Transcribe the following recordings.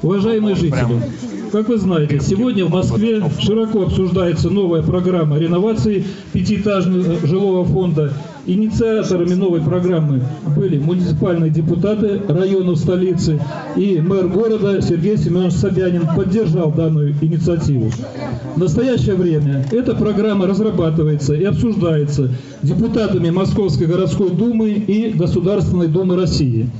Уважаемые жители, как вы знаете, сегодня в Москве широко обсуждается новая программа реновации пятиэтажного жилого фонда. Инициаторами новой программы были муниципальные депутаты районов столицы и мэр города Сергей Семенович Собянин поддержал данную инициативу. В настоящее время эта программа разрабатывается и обсуждается депутатами Московской городской думы и Государственной думы России.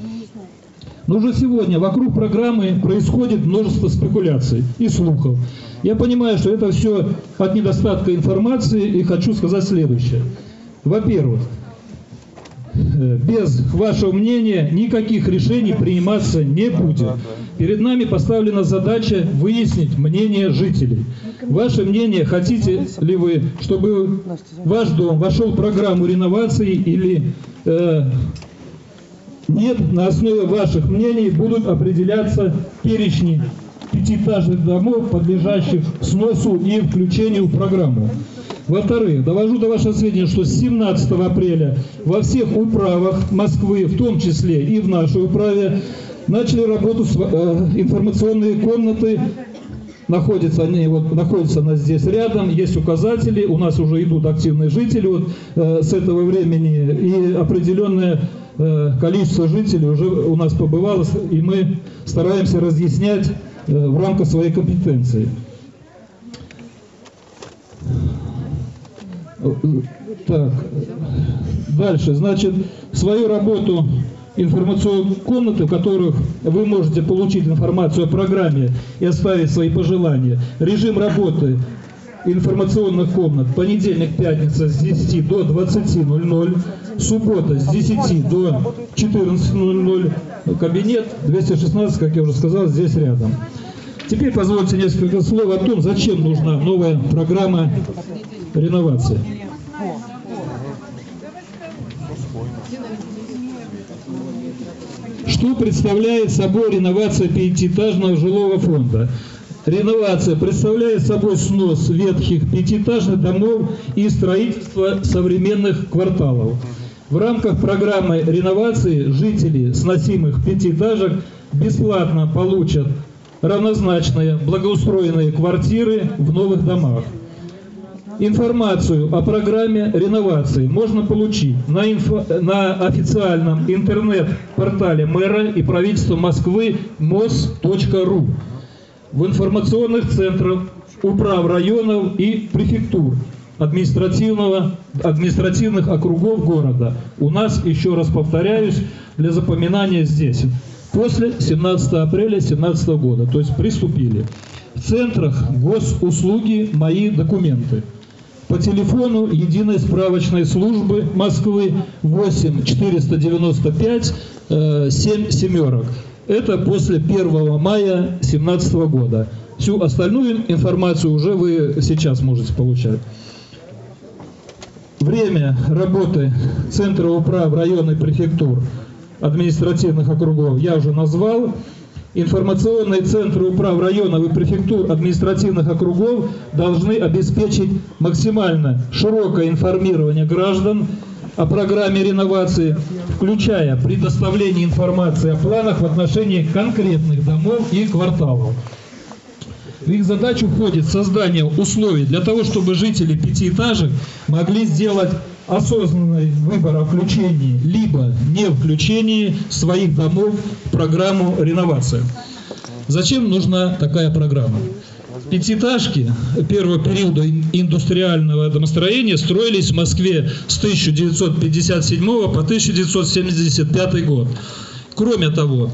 Но уже сегодня вокруг программы происходит множество спекуляций и слухов. Я понимаю, что это все от недостатка информации и хочу сказать следующее. Во-первых, э, без вашего мнения никаких решений приниматься не будет. Перед нами поставлена задача выяснить мнение жителей. Ваше мнение, хотите ли вы, чтобы ваш дом вошел в программу реновации или э, нет, на основе ваших мнений будут определяться перечни пятиэтажных домов, подлежащих сносу и включению в программу. Во-вторых, довожу до вашего сведения, что с 17 апреля во всех управах Москвы, в том числе и в нашей управе, начали работу э, информационные комнаты находятся они вот находятся она здесь рядом, есть указатели, у нас уже идут активные жители вот э, с этого времени и определенное э, количество жителей уже у нас побывало, и мы стараемся разъяснять э, в рамках своей компетенции. Так, дальше, значит, свою работу информационные комнаты, в которых вы можете получить информацию о программе и оставить свои пожелания. Режим работы информационных комнат понедельник, пятница с 10 до 20.00, суббота с 10 до 14.00, кабинет 216, как я уже сказал, здесь рядом. Теперь позвольте несколько слов о том, зачем нужна новая программа реновации. Что представляет собой реновация пятиэтажного жилого фонда? Реновация представляет собой снос ветхих пятиэтажных домов и строительство современных кварталов. В рамках программы реновации жители сносимых пятиэтажек бесплатно получат равнозначные благоустроенные квартиры в новых домах. Информацию о программе реновации можно получить на, инфо, на официальном интернет-портале мэра и правительства Москвы mos.ru в информационных центрах управ районов и префектур административного, административных округов города. У нас, еще раз повторяюсь, для запоминания здесь. После 17 апреля 2017 года, то есть приступили. В центрах госуслуги «Мои документы» по телефону единой справочной службы Москвы 8 495 7 семерок. Это после 1 мая 2017 года. Всю остальную информацию уже вы сейчас можете получать. Время работы Центра управ районных префектур административных округов я уже назвал. Информационные центры управ районов и префектур административных округов должны обеспечить максимально широкое информирование граждан о программе реновации, включая предоставление информации о планах в отношении конкретных домов и кварталов. В их задачу входит создание условий для того, чтобы жители пятиэтажек могли сделать осознанный выбор о включении либо не включении своих домов в программу реновации. Зачем нужна такая программа? Пятиэтажки первого периода индустриального домостроения строились в Москве с 1957 по 1975 год. Кроме того,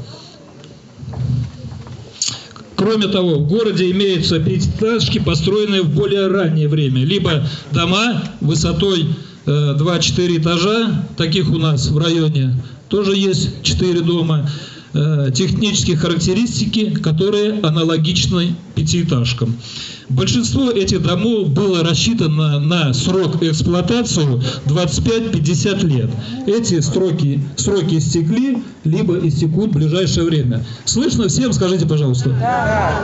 Кроме того, в городе имеются пятиэтажки, построенные в более раннее время, либо дома высотой 2-4 этажа, таких у нас в районе тоже есть 4 дома, э, технические характеристики, которые аналогичны пятиэтажкам. Большинство этих домов было рассчитано на срок эксплуатации 25-50 лет. Эти сроки, сроки истекли, либо истекут в ближайшее время. Слышно всем? Скажите, пожалуйста. Да.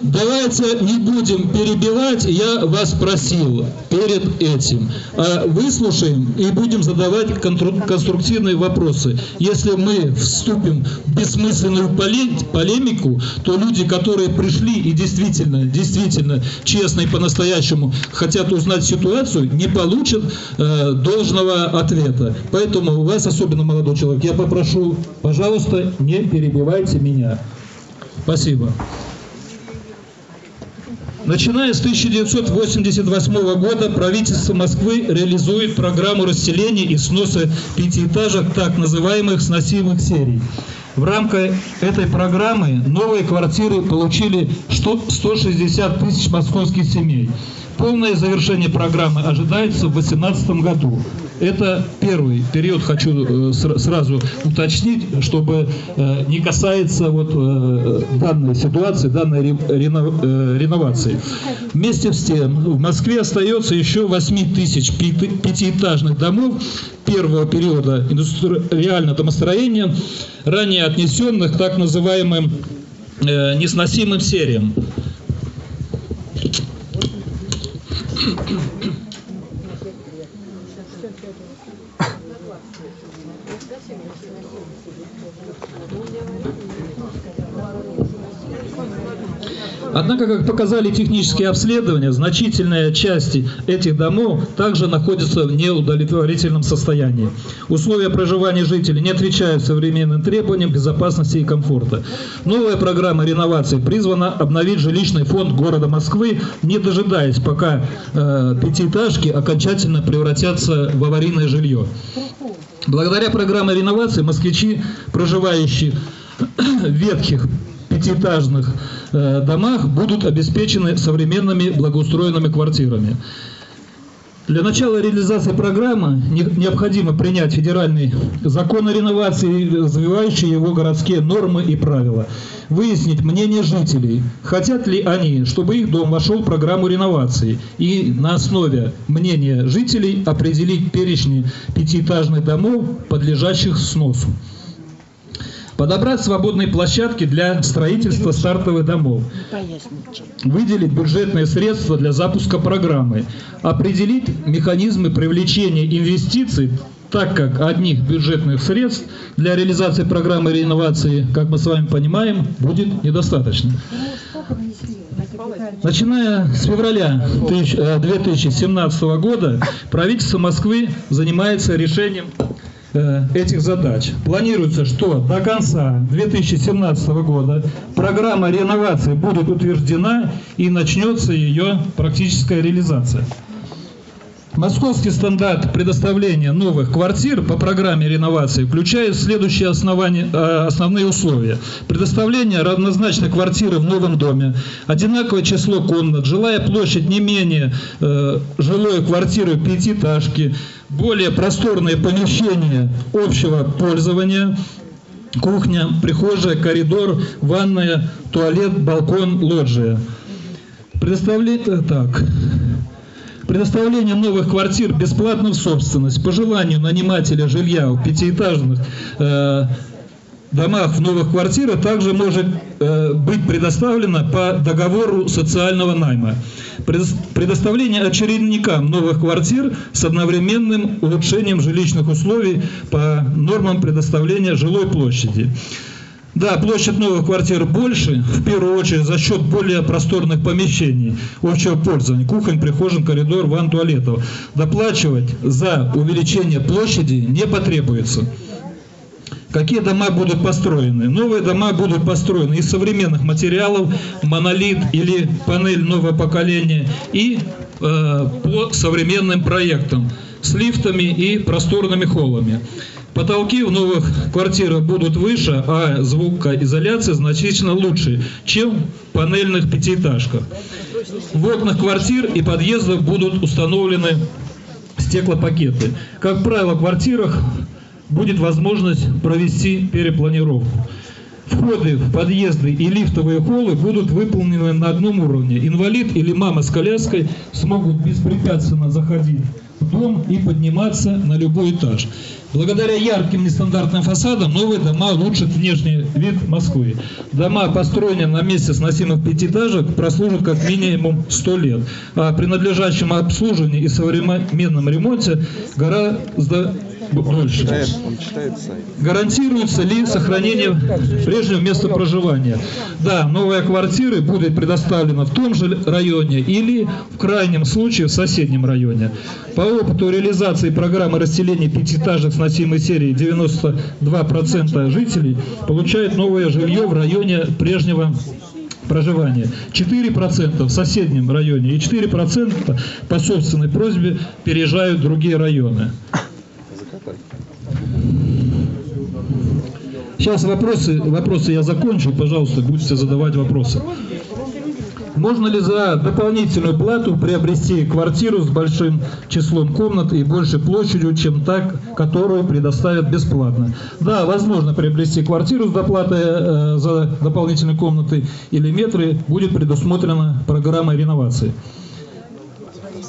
Давайте не будем перебивать, я вас просил перед этим. А выслушаем и будем задавать конструктивные вопросы. Если мы вступим в бессмысленную полемику, то люди, которые пришли и действительно, действительно честно и по-настоящему хотят узнать ситуацию, не получат э, должного ответа. Поэтому вас, особенно молодой человек, я попрошу, пожалуйста, не перебивайте меня. Спасибо. Начиная с 1988 года правительство Москвы реализует программу расселения и сноса пятиэтажек так называемых сносимых серий. В рамках этой программы новые квартиры получили 160 тысяч московских семей. Полное завершение программы ожидается в 2018 году. Это первый период, хочу э, сразу уточнить, чтобы э, не касается вот э, данной ситуации, данной реновации. Вместе с тем, в Москве остается еще 8 тысяч пятиэтажных домов первого периода индустриального домостроения, ранее отнесенных к так называемым несносимым сериям. しもしもし。Однако, как показали технические обследования, значительная часть этих домов также находится в неудовлетворительном состоянии. Условия проживания жителей не отвечают современным требованиям безопасности и комфорта. Новая программа реновации призвана обновить жилищный фонд города Москвы, не дожидаясь, пока э, пятиэтажки окончательно превратятся в аварийное жилье. Благодаря программе реновации москвичи, проживающие в ветхих пятиэтажных э, домах будут обеспечены современными благоустроенными квартирами. Для начала реализации программы необходимо принять федеральный закон о реновации, развивающий его городские нормы и правила. Выяснить мнение жителей, хотят ли они, чтобы их дом вошел в программу реновации. И на основе мнения жителей определить перечни пятиэтажных домов, подлежащих сносу. Подобрать свободные площадки для строительства стартовых домов. Выделить бюджетные средства для запуска программы. Определить механизмы привлечения инвестиций так как одних бюджетных средств для реализации программы реновации, как мы с вами понимаем, будет недостаточно. Начиная с февраля 2017 э, года правительство Москвы занимается решением этих задач. Планируется, что до конца 2017 года программа реновации будет утверждена и начнется ее практическая реализация. Московский стандарт предоставления новых квартир по программе реновации включает следующие э, основные условия. Предоставление равнозначной квартиры в новом доме, одинаковое число комнат, жилая площадь не менее э, жилой квартиры пятиэтажки, более просторные помещения общего пользования, кухня, прихожая, коридор, ванная, туалет, балкон, лоджия. Предоставление... Так... Предоставление новых квартир бесплатно в собственность по желанию нанимателя жилья в пятиэтажных э, домах в новых квартирах также может э, быть предоставлено по договору социального найма. Предоставление очередникам новых квартир с одновременным улучшением жилищных условий по нормам предоставления жилой площади. Да, площадь новых квартир больше, в первую очередь за счет более просторных помещений общего пользования, кухонь, прихожин, коридор, ванн, туалетов. Доплачивать за увеличение площади не потребуется. Какие дома будут построены? Новые дома будут построены из современных материалов, монолит или панель нового поколения и э, по современным проектам с лифтами и просторными холлами. Потолки в новых квартирах будут выше, а звукоизоляция значительно лучше, чем в панельных пятиэтажках. В окнах квартир и подъездов будут установлены стеклопакеты. Как правило, в квартирах будет возможность провести перепланировку. Входы в подъезды и лифтовые холлы будут выполнены на одном уровне. Инвалид или мама с коляской смогут беспрепятственно заходить дом и подниматься на любой этаж. Благодаря ярким нестандартным фасадам новые дома улучшат внешний вид Москвы. Дома, построенные на месте сносимых пятиэтажек, прослужат как минимум 100 лет, а при надлежащем обслуживании и современном ремонте гораздо сайт. Гарантируется ли сохранение прежнего места проживания? Да, новая квартира будет предоставлена в том же районе или в крайнем случае в соседнем районе. По опыту реализации программы расселения пятиэтажек с носимой серии 92% жителей получают новое жилье в районе прежнего проживания. 4% в соседнем районе и 4% по собственной просьбе переезжают в другие районы. Сейчас вопросы, вопросы я закончу, пожалуйста, будете задавать вопросы. Можно ли за дополнительную плату приобрести квартиру с большим числом комнат и большей площадью, чем та, которую предоставят бесплатно? Да, возможно приобрести квартиру с доплатой э, за дополнительные комнаты или метры, будет предусмотрена программа реновации.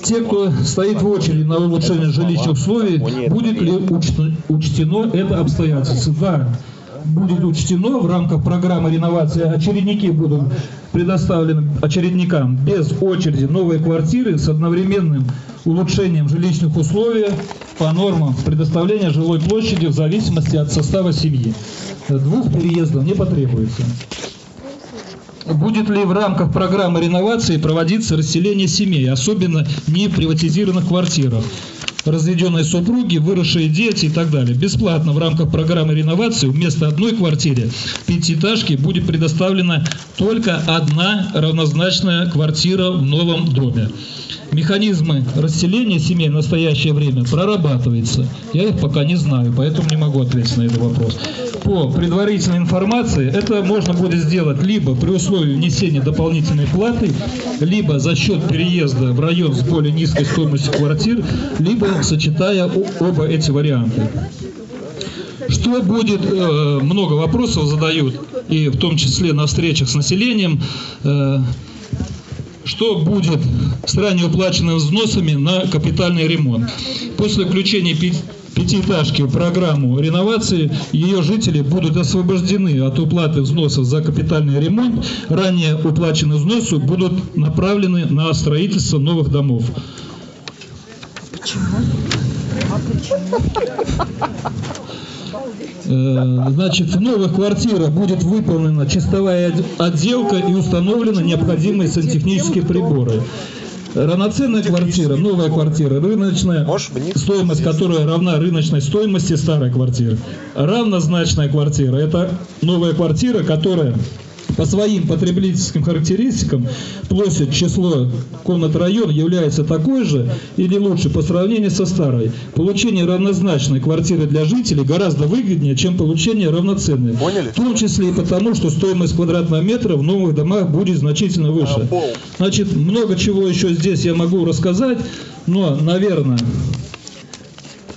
Те, кто стоит в очереди на улучшение жилищных условий, будет ли учтено, это обстоятельство? Да, будет учтено в рамках программы реновации. Очередники будут предоставлены очередникам без очереди новые квартиры с одновременным улучшением жилищных условий по нормам предоставления жилой площади в зависимости от состава семьи. Двух переездов не потребуется. Будет ли в рамках программы реновации проводиться расселение семей, особенно не приватизированных квартирах? Разведенные супруги, выросшие дети и так далее. Бесплатно в рамках программы реновации вместо одной квартиры пятиэтажки будет предоставлена только одна равнозначная квартира в новом доме. Механизмы расселения семей в настоящее время прорабатываются. Я их пока не знаю, поэтому не могу ответить на этот вопрос. По предварительной информации, это можно будет сделать либо при условии внесения дополнительной платы, либо за счет переезда в район с более низкой стоимостью квартир, либо сочетая оба эти варианта. Что будет, э, много вопросов задают, и в том числе на встречах с населением, э, что будет с ранее уплаченными взносами на капитальный ремонт. После включения пятиэтажки в программу реновации ее жители будут освобождены от уплаты взносов за капитальный ремонт. Ранее уплаченные взносы будут направлены на строительство новых домов. Э, Значит, в новых квартирах будет выполнена чистовая отделка и установлены необходимые сантехнические приборы. Равноценная квартира, новая квартира, рыночная стоимость которой равна рыночной стоимости старой квартиры. Равнозначная квартира – это новая квартира, которая по своим потребительским характеристикам площадь, число комнат район является такой же или лучше по сравнению со старой. Получение равнозначной квартиры для жителей гораздо выгоднее, чем получение равноценной. Поняли? В том числе и потому, что стоимость квадратного метра в новых домах будет значительно выше. А. Значит, много чего еще здесь я могу рассказать, но, наверное,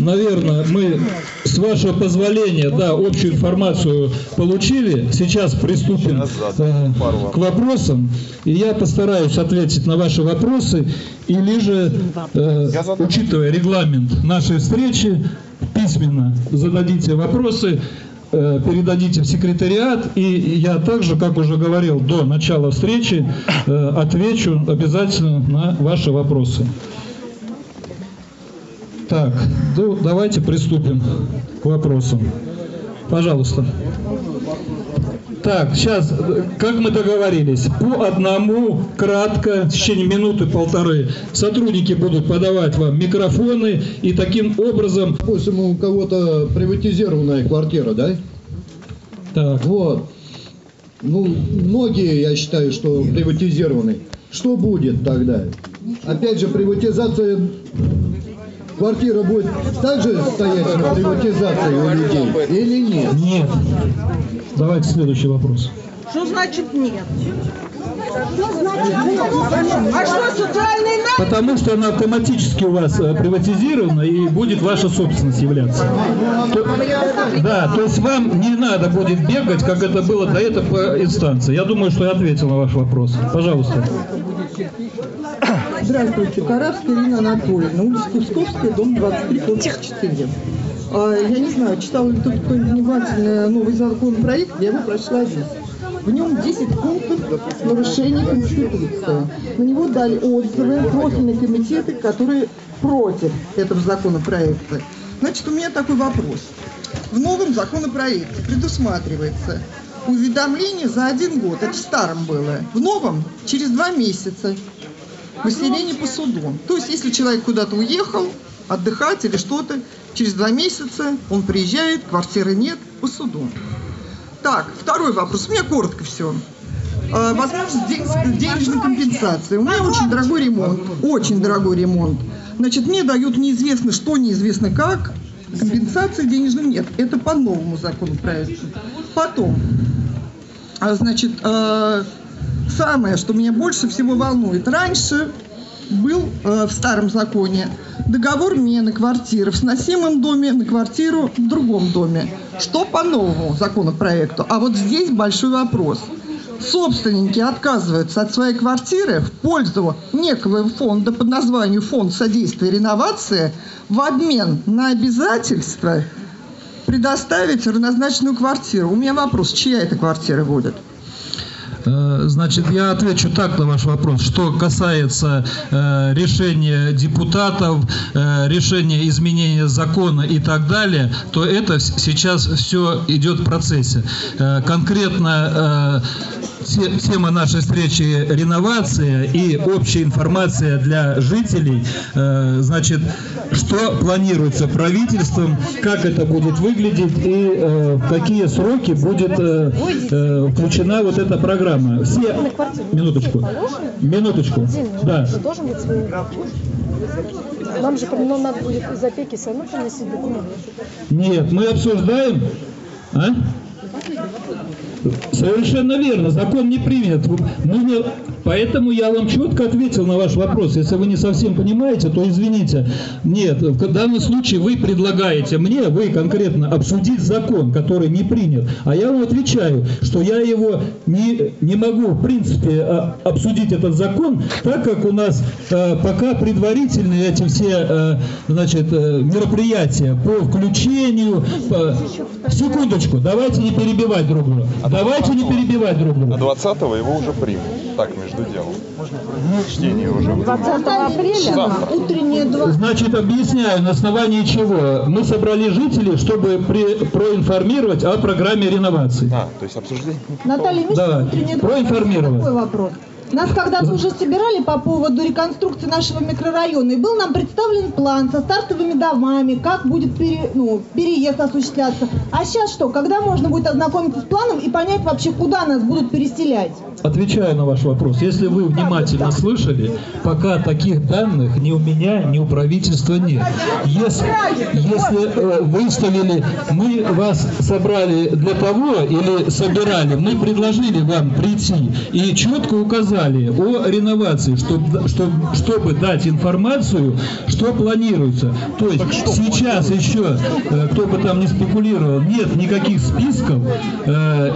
наверное, мы, с вашего позволения, да, общую информацию получили. Сейчас приступим э, к вопросам. И я постараюсь ответить на ваши вопросы. Или же, э, учитывая регламент нашей встречи, письменно зададите вопросы, э, передадите в секретариат, и я также, как уже говорил до начала встречи, э, отвечу обязательно на ваши вопросы. Так, ну, давайте приступим к вопросам. Пожалуйста. Так, сейчас, как мы договорились, по одному, кратко, в течение минуты-полторы сотрудники будут подавать вам микрофоны, и таким образом... Допустим, у кого-то приватизированная квартира, да? Так, Вот. Ну, многие, я считаю, что приватизированы. Что будет тогда? Опять же, приватизация... Квартира будет также стоять на приватизации у людей или нет? нет. Давайте следующий вопрос. Что значит нет? А что, социальный нам? Потому что она автоматически у вас э, приватизирована и будет ваша собственность являться. То- да, то есть вам не надо будет бегать, как это было до этого по инстанции. Я думаю, что я ответил на ваш вопрос. Пожалуйста. Здравствуйте, Каравская Ирина Анатольевна, улица Кусковская, дом 23, корпус 4. А, Я не знаю, читал ли тут кто-нибудь внимательно новый законопроект, я его прошла здесь. В нем 10 пунктов нарушений Конституции. На него дали отзывы профильные комитеты, которые против этого законопроекта. Значит, у меня такой вопрос. В новом законопроекте предусматривается уведомление за один год. Это в старом было. В новом через два месяца выселение по суду. То есть, если человек куда-то уехал, отдыхать или что-то, через два месяца он приезжает, квартиры нет, по суду. Так, второй вопрос. У меня коротко все. А, Возможность ден- денежной компенсации. У меня очень дорогой ремонт. Очень дорогой ремонт. Значит, мне дают неизвестно что, неизвестно как. Компенсации денежной нет. Это по новому законопроекту. Потом, а, значит, э, самое, что меня больше всего волнует. Раньше был э, в старом законе договор мены квартиры в сносимом доме на квартиру в другом доме. Что по новому законопроекту? А вот здесь большой вопрос. Собственники отказываются от своей квартиры в пользу некого фонда под названием Фонд содействия реновации в обмен на обязательство предоставить равнозначную квартиру. У меня вопрос, чья эта квартира будет? Э, Значит, я отвечу так на ваш вопрос. Что касается э, решения депутатов, э, решения изменения закона и так далее, то это сейчас все идет в процессе. Конкретно тема нашей встречи реновация и общая информация для жителей. Э, значит, что планируется правительством, как это будет выглядеть и э, в какие сроки будет э, включена вот эта программа. Все, минуточку, минуточку, да. Нам же ну, надо будет из опеки все равно приносить документы. Нет, мы обсуждаем. А? Совершенно верно, закон не принят. Не- Поэтому я вам четко ответил на ваш вопрос. Если вы не совсем понимаете, то извините. Нет, в данном случае вы предлагаете мне, вы конкретно, обсудить закон, который не принят. А я вам отвечаю, что я его не, не могу, в принципе, а, обсудить этот закон, так как у нас э, пока предварительные эти все э, значит, э, мероприятия по включению. по- Секундочку, давайте не перебивать друг друга. Давайте не перебивать друг На друга. 20-го его уже примут. Так, между делом. Чтение уже будет. 20 апреля Завтра. Утренние два. Значит, объясняю, на основании чего. Мы собрали жителей, чтобы при- проинформировать о программе реновации. А, то есть обсуждение. Наталья Да, Мишина, утренние два. проинформировать. Такой вопрос. Нас когда-то уже собирали по поводу реконструкции нашего микрорайона, и был нам представлен план со стартовыми домами, как будет пере- ну, переезд осуществляться. А сейчас что? Когда можно будет ознакомиться с планом и понять вообще, куда нас будут переселять? Отвечаю на ваш вопрос. Если вы внимательно слышали, пока таких данных ни у меня, ни у правительства нет. Если, если э, выставили, мы вас собрали для того или собирали, мы предложили вам прийти и четко указали о реновации, чтобы, чтобы, чтобы дать информацию, что планируется. То есть сейчас еще, э, кто бы там не спекулировал, нет никаких списков. э,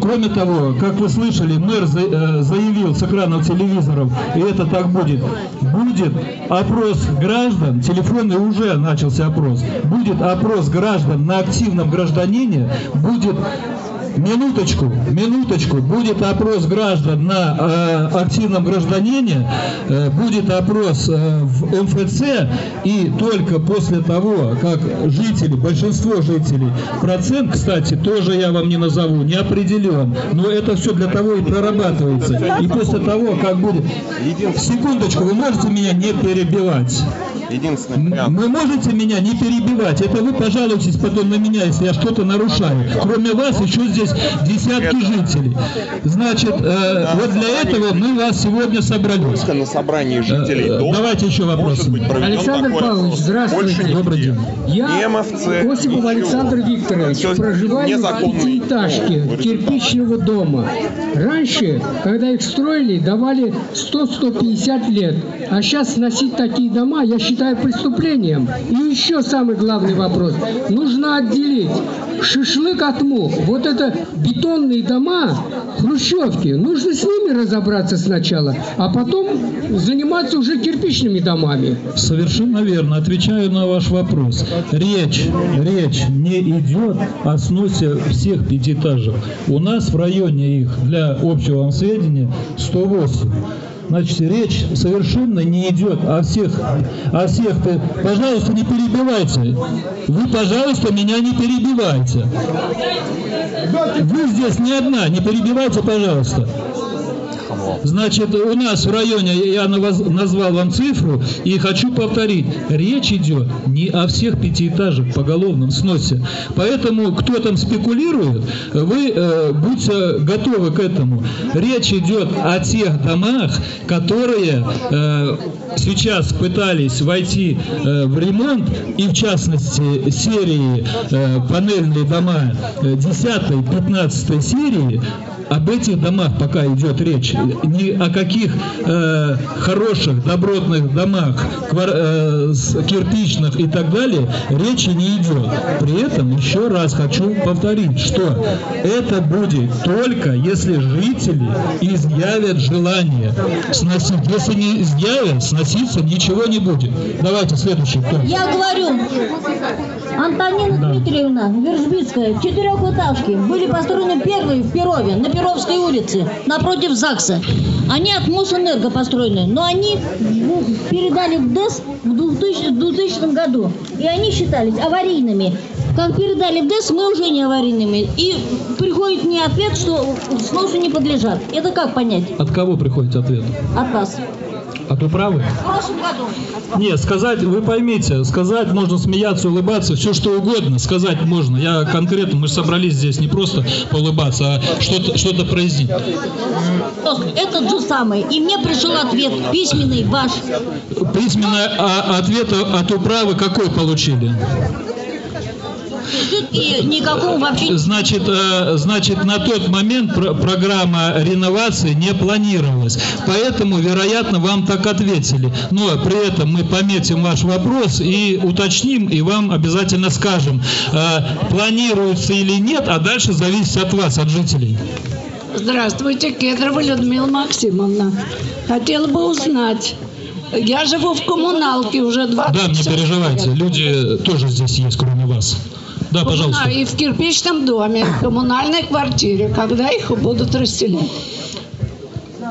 Кроме того, как вы слышали, мэр э, заявил с экранов телевизоров, и это так будет, будет опрос граждан, телефонный уже начался опрос, будет опрос граждан на активном гражданине, будет Минуточку, минуточку. Будет опрос граждан на э, активном гражданине, э, будет опрос э, в МФЦ, и только после того, как жители, большинство жителей, процент, кстати, тоже я вам не назову, не определен, но это все для того и прорабатывается. И после того, как будет... Секундочку, вы можете меня не перебивать? Единственный вариант. Вы можете меня не перебивать. Это вы пожалуйтесь потом на меня, если я что-то нарушаю. Кроме вас еще здесь десятки жителей. Значит, э, вот для этого мы вас сегодня собрали. Только на собрании жителей Э, э, дома давайте еще проведен Александр Павлович, здравствуйте. Добрый день. Я, МФЦ, Осипов. Александр Викторович, проживаю в пятиэтажке кирпичного дома. Раньше, когда их строили, давали 100-150 лет. А сейчас сносить такие дома, я считаю, считаю преступлением. И еще самый главный вопрос. Нужно отделить шашлык от мух. Вот это бетонные дома, хрущевки, нужно с ними разобраться сначала, а потом заниматься уже кирпичными домами. Совершенно верно. Отвечаю на ваш вопрос. Речь, речь не идет о сносе всех пятиэтажек. У нас в районе их, для общего вам сведения, 108. Значит, речь совершенно не идет о всех, о всех. Пожалуйста, не перебивайте. Вы, пожалуйста, меня не перебивайте. Вы здесь не одна, не перебивайте, пожалуйста. Значит, у нас в районе, я назвал вам цифру и хочу повторить, речь идет не о всех пятиэтажек поголовном сносе. Поэтому, кто там спекулирует, вы э, будьте готовы к этому. Речь идет о тех домах, которые э, сейчас пытались войти э, в ремонт, и в частности серии э, панельные дома 10-15 серии, об этих домах пока идет речь. Ни о каких э, хороших, добротных домах, квар- э, кирпичных и так далее речи не идет. При этом еще раз хочу повторить, что это будет только если жители изъявят желание сносить. Если не изъявят, сноситься ничего не будет. Давайте следующий. кто? Я говорю, Антонина Дмитриевна, Вержбицкая, четырехэтажки были построены первые в Перове, на Перовской улице, напротив ЗАГСа. Они от Мосэнерго построены, но они в- передали в ДЭС в 2000, в 2000 году, и они считались аварийными. Как передали в ДЭС, мы уже не аварийными. И приходит мне ответ, что сносу не подлежат. Это как понять От кого приходит ответ? от вас? От управы? В прошлом году. Нет, сказать, вы поймите, сказать можно смеяться, улыбаться, все что угодно сказать можно. Я конкретно, мы же собрались здесь не просто поулыбаться, а что-то что произнести. Этот же самый. И мне пришел ответ письменный ваш. Письменный а, ответ от управы какой получили? И никакого вообще Значит, э, значит, на тот момент про- программа реновации не планировалась. Поэтому, вероятно, вам так ответили. Но при этом мы пометим ваш вопрос и уточним, и вам обязательно скажем, э, планируется или нет, а дальше зависит от вас, от жителей. Здравствуйте, Кедрова Людмила Максимовна. Хотела бы узнать. Я живу в коммуналке уже 20 Да, не переживайте, люди тоже здесь есть, кроме вас. Да, пожалуйста. И в кирпичном доме, в коммунальной квартире, когда их будут расселять.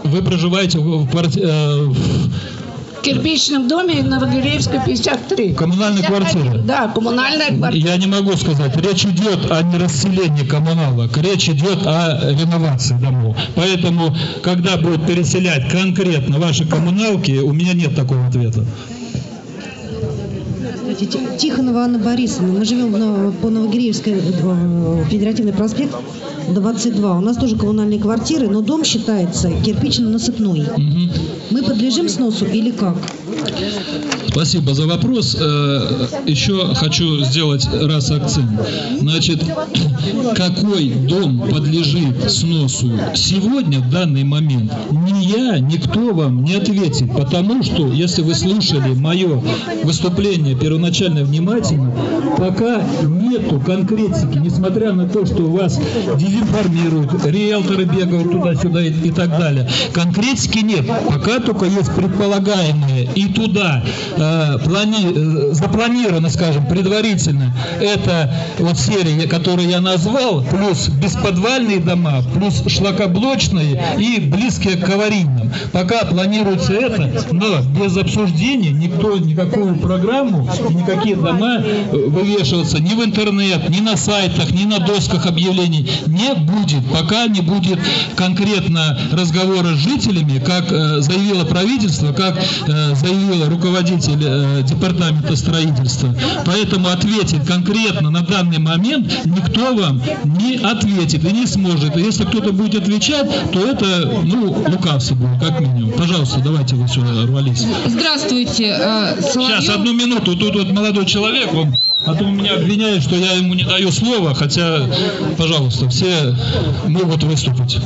Вы проживаете в, в кварти- э, в кирпичном доме Новогиреевска 53. коммунальной квартире? Да, коммунальная квартира. Я не могу сказать. Речь идет о не расселении коммуналок, речь идет о реновации домов. Поэтому, когда будут переселять конкретно ваши коммуналки, у меня нет такого ответа. Здравствуйте, Тихонова Анна Борисовна. Мы живем на- по Новогиреевской э, федеративный проспект 22. У нас тоже коммунальные квартиры, но дом считается кирпично-насыпной. Мгм. Мы подлежим сносу или как? Спасибо за вопрос. Э, Еще хочу сделать раз акцент. Значит, какой дом подлежит сносу сегодня, в данный момент, ни я, никто вам не ответит. Потому что, если вы слушали мое выступление первоначально внимательно, пока нету конкретики, несмотря на то, что вас дезинформируют, риэлторы бегают туда-сюда и, и так далее. Конкретики нет. Пока только есть предполагаемые и туда плани- э, запланировано, скажем, предварительно это вот серия, которую я назвал, плюс бесподвальные дома, плюс шлакоблочные и близкие к аварийным. Пока планируется это, но без обсуждения никто никакую программу никакие дома э, вывешиваться ни в интернет, ни на сайтах, ни на досках объявлений не будет, пока не будет конкретно разговора с жителями, как э, заявило правительство, как э, заявил руководитель э, департамента строительства. Поэтому ответить конкретно на данный момент никто вам не ответит и не сможет. И если кто-то будет отвечать, то это, ну, лукавство будет, как минимум. Пожалуйста, давайте вы сюда рвались. Здравствуйте, э, Соловьев. Сейчас, одну минуту. Тут вот молодой человек, он А то меня обвиняют, что я ему не даю слова, хотя, пожалуйста, все могут выступить.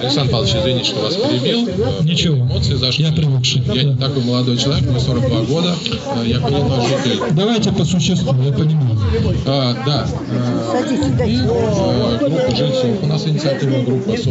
Александр Павлович, извините, что вас перебил. Ничего. Эмоции зашли. Я привыкший. Я не такой молодой человек, мне 42 года. Э, Я коренной житель. Давайте по существу, я понимаю. А, да. э, и, э, группа жильцов. У нас инициативная группа есть.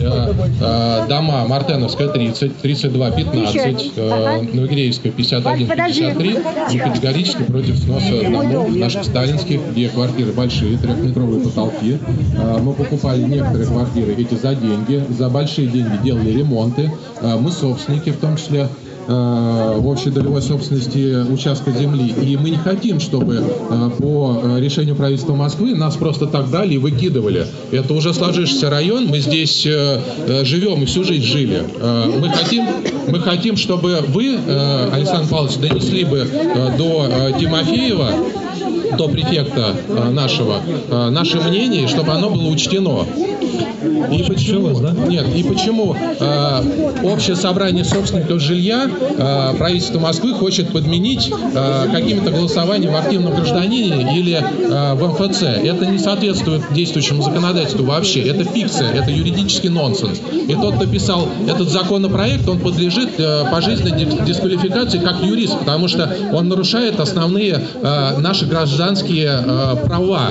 э, э, Дома Мартеновская 30, 32, 15, э, Новогиреевская 51, 53. Мы категорически против сноса домов наших сталинских, где квартиры большие, трехметровые потолки. Э, Мы покупали некоторые квартиры эти за деньги, за большие деньги делали ремонты. Э, Мы собственники, в том числе в общей долевой собственности участка земли. И мы не хотим, чтобы э, по э, решению правительства Москвы нас просто так дали и выкидывали. Это уже сложившийся район, мы здесь э, э, живем и всю жизнь жили. Э, Мы хотим, мы хотим, чтобы вы, э, Александр Павлович, донесли бы э, до э, Тимофеева, до префекта э, нашего, э, наше мнение, чтобы оно было учтено. И почему, нет, и почему э, общее собрание собственников жилья э, правительство Москвы хочет подменить э, каким-то голосованием в активном гражданине или э, в МФЦ. Это не соответствует действующему законодательству вообще. Это фикция, это юридический нонсенс. И тот, кто писал этот законопроект, он подлежит э, пожизненной дис- дисквалификации как юрист, потому что он нарушает основные э, наши гражданские э, права.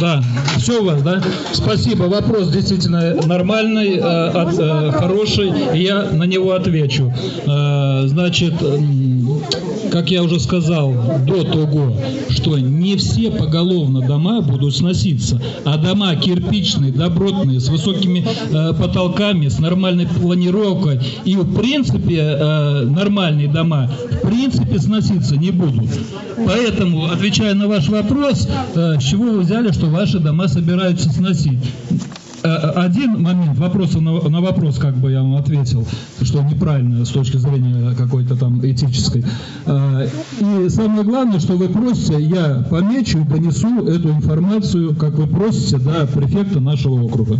Да, все у вас, да? Спасибо. Вопрос действительно нормальный, э, от- э, хороший. Я на него отвечу. Э, Значит, как я уже сказал до того, что не все поголовно дома будут сноситься, а дома кирпичные, добротные, с высокими э, потолками, с нормальной планировкой и в принципе э, нормальные дома в принципе сноситься не будут. Поэтому, отвечая на ваш вопрос, э, с чего вы взяли, что ваши дома собираются сносить? Э, Один момент, вопроса на, на вопрос, как бы я вам ответил, что неправильно с точки зрения какой-то там этической. Э, И самое главное, что вы просите, я помечу и донесу эту информацию, как вы просите, до префекта нашего округа.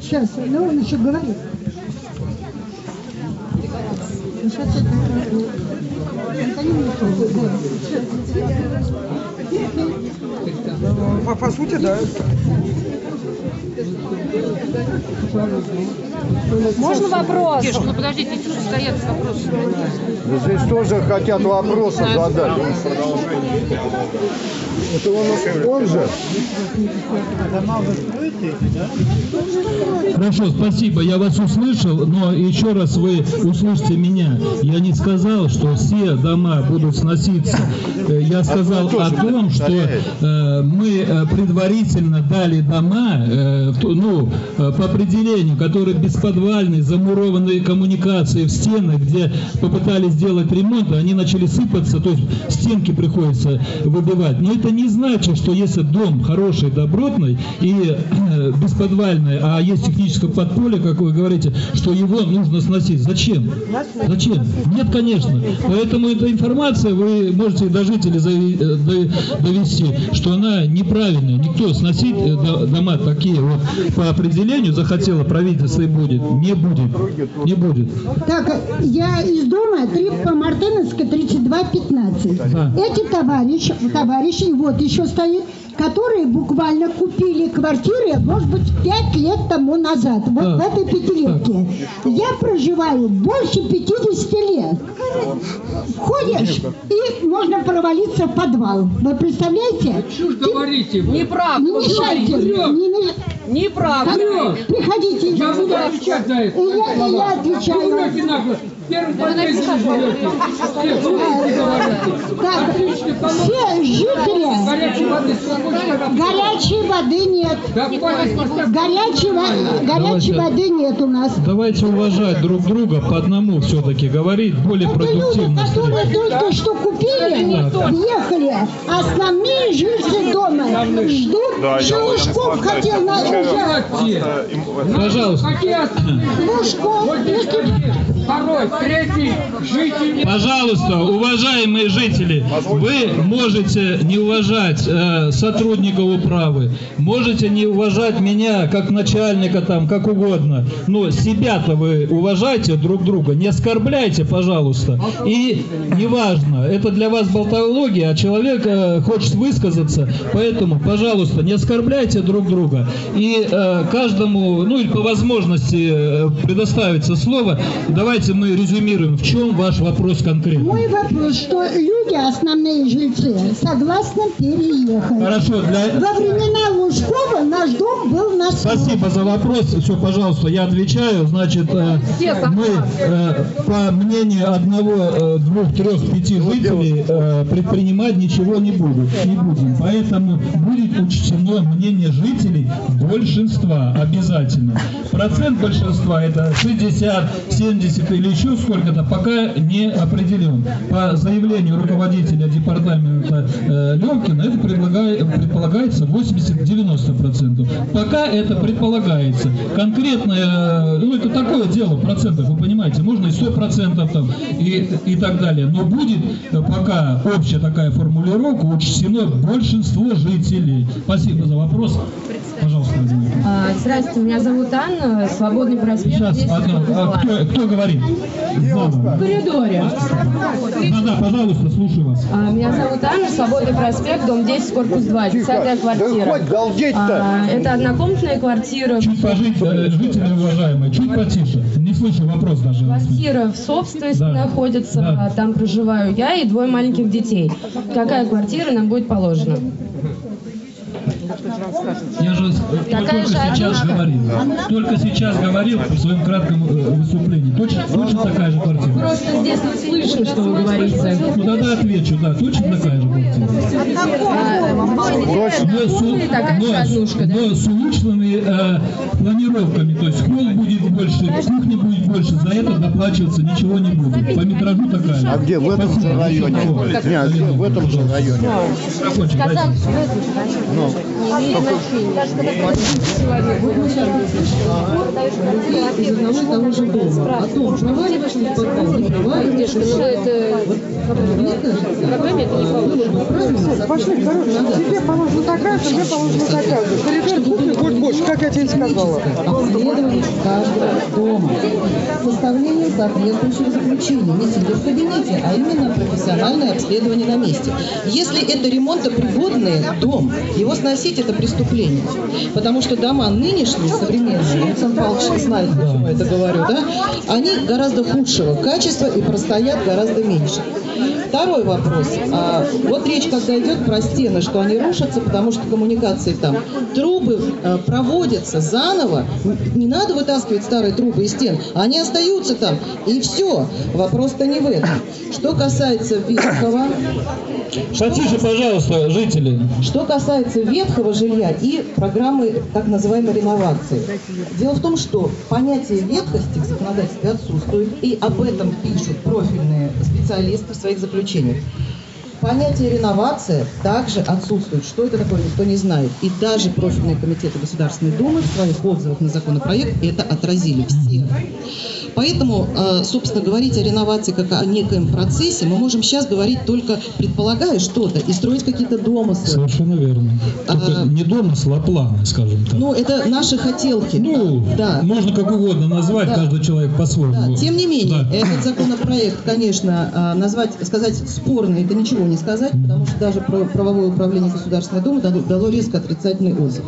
Сейчас, ну он еще говорит. Сейчас По, по сути, да. Можно вопрос? Кеш, ну подождите, же стоят с вопросами. Да Здесь тоже хотят вопросы задать. Это он, он же. Хорошо, спасибо, я вас услышал, но еще раз вы услышьте меня. Я не сказал, что все дома будут сноситься. Э, Я сказал о том, что э, мы э, предварительно дали дома, ну, по определению, которые бесподвальные, замурованные коммуникации в стенах, где попытались сделать ремонт, они начали сыпаться, то есть стенки приходится выбивать. Но это не значит, что если дом хороший, добротный и э, бесподвальный, а есть техническое подполье, как вы говорите, что его нужно сносить. Зачем? Зачем? Нет, конечно. Поэтому эта информация вы можете до жителей э, до- довести, что она неправильная. Никто сносить э, до- дома такие вот по определению захотело правительство и будет. Не будет. Не будет. Так, я из дома 3 по Мартыновской 32-15. Да. Эти товарищи, товарищи, вот еще стоит, которые буквально купили квартиры, может быть, 5 лет тому назад, вот Да. в этой пятилетке. Я проживаю больше 50 лет. Ходишь, и можно провалиться в подвал. Вы представляете? Что ж говорите вы? Неправда. Не мешайте. Не меш- Неправда. Приходите. Я буду отвечать за это. И я, и я отвечаю. Все. Так, жители, Горячей воды нет. Горячей, горячей воды нет у нас. Давайте уважать друг друга по одному все-таки говорить более Это люди, продуктивно. которые только что купили, въехали. Основные жильцы дома ждут. Да, Шелушков хотел на уже. Пожалуйста. Лужков, если, второй, третий, жители... Пожалуйста, уважаемые жители, вы можете не уважать э, сотрудников управы, можете не уважать меня как начальника там, как угодно, но себя-то вы уважайте друг друга, не оскорбляйте, пожалуйста. И неважно, это для вас болтология, а человек э, хочет высказаться, поэтому, пожалуйста, не оскорбляйте друг друга. И э, каждому, ну или по возможности э, предоставится слово. Давайте мы резюмируем, в чем ваш вопрос конкретно. Мой вопрос, что люди, основные жильцы, согласны переехать. Хорошо, для... Во времена Лужкова наш дом был на Спасибо за вопрос. Все, пожалуйста, я отвечаю. Значит, э, мы, э, по мнению одного, э, двух, трех, пяти жителей, э, предпринимать ничего не будем. Не будем. Поэтому будет учтено мнение жителей большинства обязательно. Процент большинства это 60, 70 или еще сколько-то, пока не определен. По заявлению руководителя департамента э, Лемкина это предполагается 80-90%. Пока это предполагается. Конкретно, э, ну это такое дело процентов, вы понимаете, можно и 100% там, и, и так далее. Но будет э, пока общая такая формулировка учтено большинство жителей. Спасибо за вопрос. Пожалуйста. А, Здравствуйте, меня зовут Анна, Свободный проспект. Сейчас, 10 одно, а кто, кто говорит? В коридоре. Да, да, пожалуйста, слушаю вас. А, Меня зовут Анна, Свободный проспект, дом 10, корпус 2, 10 квартира. А, Это однокомнатная квартира. Чуть пожить, жители уважаемые, чуть потише. Не слышу вопрос даже. Квартира в собственности Да. находится, Да. а, там проживаю я и двое маленьких детей. Какая квартира нам будет положена? Я же только сейчас говорил. Только сейчас говорил в своем кратком э, выступлении. Точно, точно такая же квартира? Просто здесь не слышно, что вы говорите. Ну тогда отвечу, да, точно такая же квартира. Но но с- но улучшенными э, планировками, то есть холл будет больше, кухня будет больше, за это доплачиваться ничего не будет. По метражу такая же. А где? В этом же районе? Не, где? В этом же районе. Закончим, дайте. Ну, Не имеет значения. Из одного и того же дома. О том, проваливаешься в подвал, не проваливаешься. Девушка, ну это... Мне кажется, Программе это не положено. Пошли, короче, тебе положено же, тебе положено же. Коридор, кухня, будет больше, как я тебе сказала. обследование каждого дома, составление соответствующих заключений, не сидя в кабинете, а именно профессиональное обследование на месте. Если это ремонтопригодный дом, его сносить это преступление. Потому что дома нынешние, современные, Александр Павлович знает, почему я это говорю, да, они гораздо худшего качества и простоят гораздо меньше. Второй вопрос. А, вот речь, когда идет про стены, что они рушатся, потому что коммуникации там. Трубы а, проводятся заново. Не надо вытаскивать старые трубы из стен. Они остаются там. И все. Вопрос-то не в этом. Что касается ветхого... Потише, пожалуйста, жители. Что касается ветхого жилья и программы так называемой реновации. Дело в том, что понятие ветхости в законодательстве отсутствует, и об этом пишут профильные специалисты в своих заключениях. Понятие реновация также отсутствует. Что это такое, никто не знает. И даже профильные комитеты Государственной Думы в своих отзывах на законопроект это отразили все. Поэтому, э, собственно, говорить о реновации как о некоем процессе мы можем сейчас говорить только предполагая что-то и строить какие-то домыслы. Совершенно верно. Только не домысл, а планы, скажем так. Ну, это наши хотелки. Ну, да. можно как угодно назвать, Да. каждый человек по-своему. Тем не менее, этот законопроект, конечно, а, назвать, сказать спорный, это ничего не сказать, потому что даже правовое управление Государственной Думы дало резко отрицательный отзыв.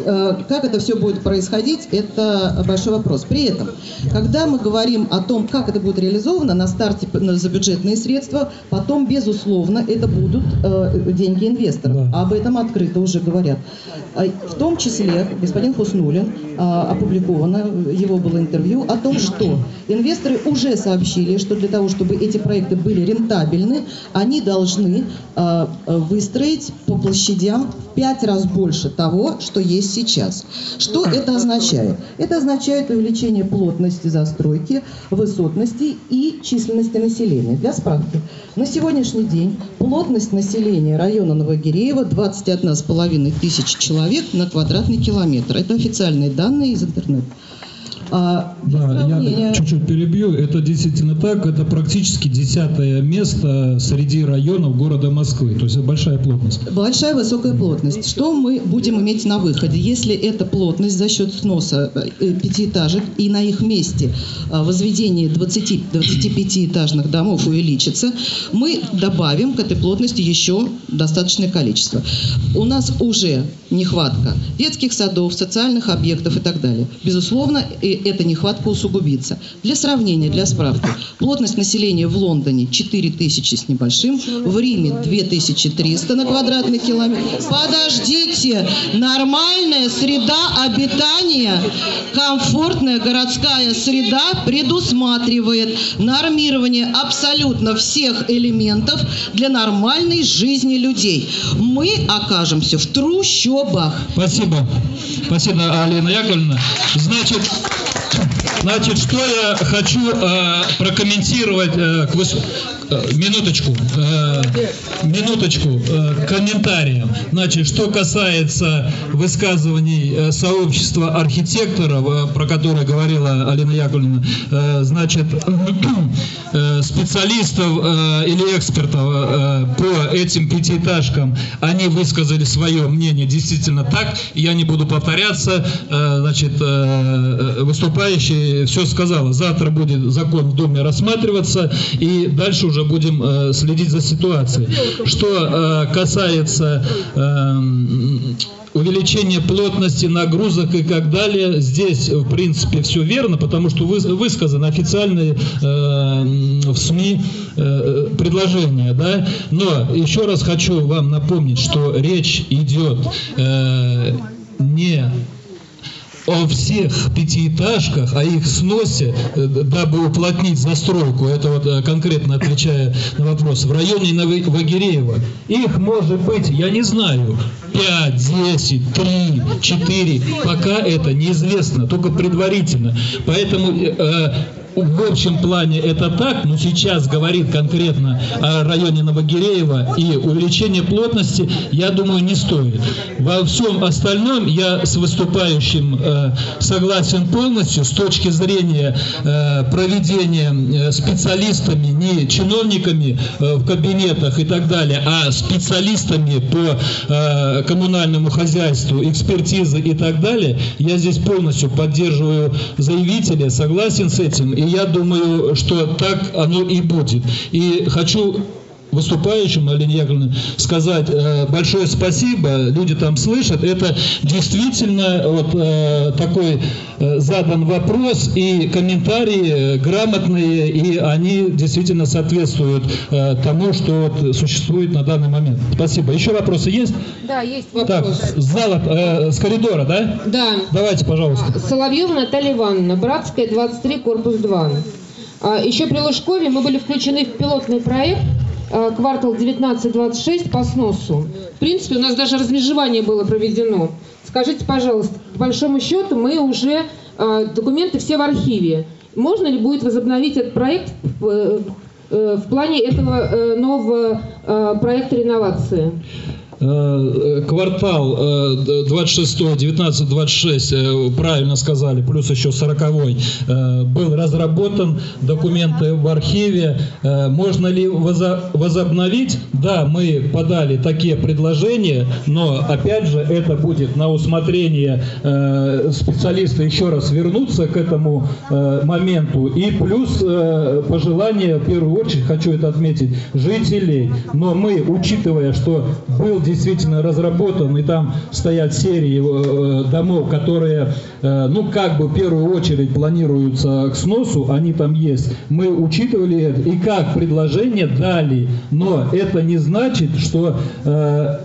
Э, Как это все будет происходить, это большой вопрос. При этом, когда мы говорим о том, как это будет реализовано на старте за бюджетные средства, потом, безусловно, это будут э, деньги инвесторов. Об этом открыто уже говорят. А, В том числе господин Хуснулин опубликовано, его было интервью, о том, что инвесторы уже сообщили, что для того, чтобы эти проекты были рентабельны, они должны выстроить по площадям в пять раз больше того, что есть сейчас. Что это означает? Это означает увеличение плотности застройки, высотности и численности населения. Для справки, на сегодняшний день плотность населения района Новогиреева 21,5 тысяч человек на квадратный километр. Это официальные данные из интернета. А, Да, я чуть-чуть перебью. Это действительно так. Это практически десятое место среди районов города Москвы. То есть это большая плотность. Большая высокая плотность. Что мы будем иметь на выходе? Если эта плотность за счет сноса э, пятиэтажек и на их месте э, возведение 20-25 этажных домов увеличится, мы добавим к этой плотности еще достаточное количество. У нас уже нехватка детских садов, социальных объектов и так далее. Безусловно, и эта нехватка усугубится. Для сравнения, для справки, плотность населения в Лондоне 4000 с небольшим, в Риме 2300 на квадратный километр. Подождите, нормальная среда обитания, комфортная городская среда предусматривает нормирование абсолютно всех элементов для нормальной жизни людей. Мы окажемся в трущобах. Спасибо. Спасибо, Алина Яковлевна. Значит, значит, что я хочу э, прокомментировать э, к выс- э, минуточку, э, минуточку э, комментариям. Значит, что касается высказываний э, сообщества архитекторов, э, про которое говорила Алина Яковлевна, э, значит, э, специалистов э, или экспертов э, по этим пятиэтажкам, они высказали свое мнение действительно так. Я не буду повторяться. Э, Значит, э, э, все сказала. Завтра будет закон в Думе рассматриваться, и дальше уже будем э, следить за ситуацией. Что э, касается эм, увеличение плотности нагрузок и так далее. Здесь, в принципе, все верно, потому что вы, высказаны официальные э, в СМИ э, предложения. Да? Но еще раз хочу вам напомнить, что речь идет э, не о всех пятиэтажках, о их сносе, э, дабы уплотнить застройку, это вот э, конкретно отвечая на вопрос, в районе Ново- Вагиреева, их может быть, я не знаю, 5, 10, 3, 4, пока это неизвестно, только предварительно. Поэтому э, в общем плане это так, но сейчас говорит конкретно о районе Новогиреева и увеличение плотности, я думаю, не стоит. Во всем остальном я с выступающим э, согласен полностью с точки зрения э, проведения э, специалистами, не чиновниками э, в кабинетах и так далее, а специалистами по э, коммунальному хозяйству, экспертизы и так далее. Я здесь полностью поддерживаю заявителя, согласен с этим, я думаю, что так оно и будет. И хочу выступающим, Алине Яковлевне, сказать э, большое спасибо. Люди там слышат. Это действительно вот э, такой э, задан вопрос и комментарии грамотные, и они действительно соответствуют тому, что вот существует на данный момент. Спасибо. Еще вопросы есть? Да, есть Так, вопрос. с зала, э, с коридора, да? Да. Давайте, пожалуйста. Соловьева Наталья Ивановна, Братская, 23, корпус 2. А, Еще при Лужкове мы были включены в пилотный проект а, квартал 19-26 по сносу. В принципе, у нас даже размежевание было проведено. Скажите, пожалуйста, к большому счету мы уже, а, документы все в архиве. Можно ли будет возобновить этот проект в, э, э, в плане этого э, нового э, проекта реновации? Э, квартал э, 26 19 26 э, правильно сказали плюс еще 40 был разработан документы в архиве. Можно ли возо- возобновить? Да мы подали такие предложения но опять же это будет на усмотрение специалиста еще раз вернуться к этому моменту. И плюс пожелание в первую очередь хочу это отметить жителей. Но мы учитывая что был действительно разработан и там стоят серии э, домов которые э, ну как бы в первую очередь планируются к сносу они там есть. Мы учитывали это и как предложение дали но это не значит что э,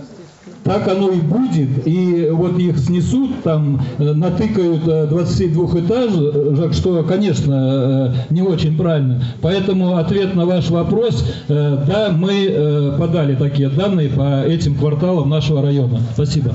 так оно и будет. И вот их снесут, там э, натыкают э, 22 этажек, что, конечно, э, не очень правильно. Поэтому ответ на ваш вопрос, э, да, мы э, подали такие данные по этим кварталам нашего района. Спасибо.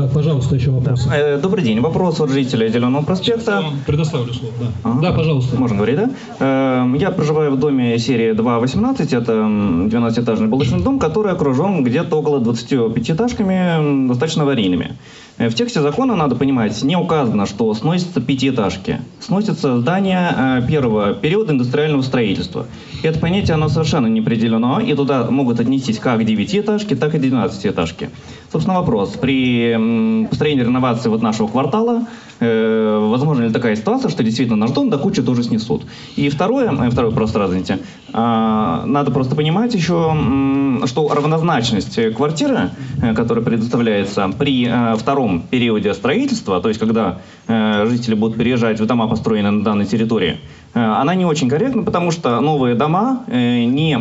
Так, пожалуйста, еще вопрос. Э, Добрый день. Вопрос от жителя Зеленого проспекта. Предоставлю слово, да. Ага. Да, пожалуйста. Можно говорить, да? Э, Я проживаю в доме серии 2.18. Это м, 12-этажный балочный дом, который окружен где-то около 25 этажками, достаточно аварийными. Э, В тексте закона, надо понимать, не указано, что сносятся пятиэтажки. Сносятся здания э, первого периода индустриального строительства. Это понятие, оно совершенно не определено, и туда могут отнестись как девятиэтажки, так и двенадцатиэтажки. Собственно, вопрос. При построении реновации вот нашего квартала э, возможно ли такая ситуация, что действительно наш дом до кучи тоже снесут? И второе, э, второй вопрос сразу, извините. А, надо просто понимать еще, м, что равнозначность э, квартиры, э, которая предоставляется при э, втором периоде строительства, то есть когда э, жители будут переезжать в дома, построенные на данной территории, э, она не очень корректна, потому что новые дома э, не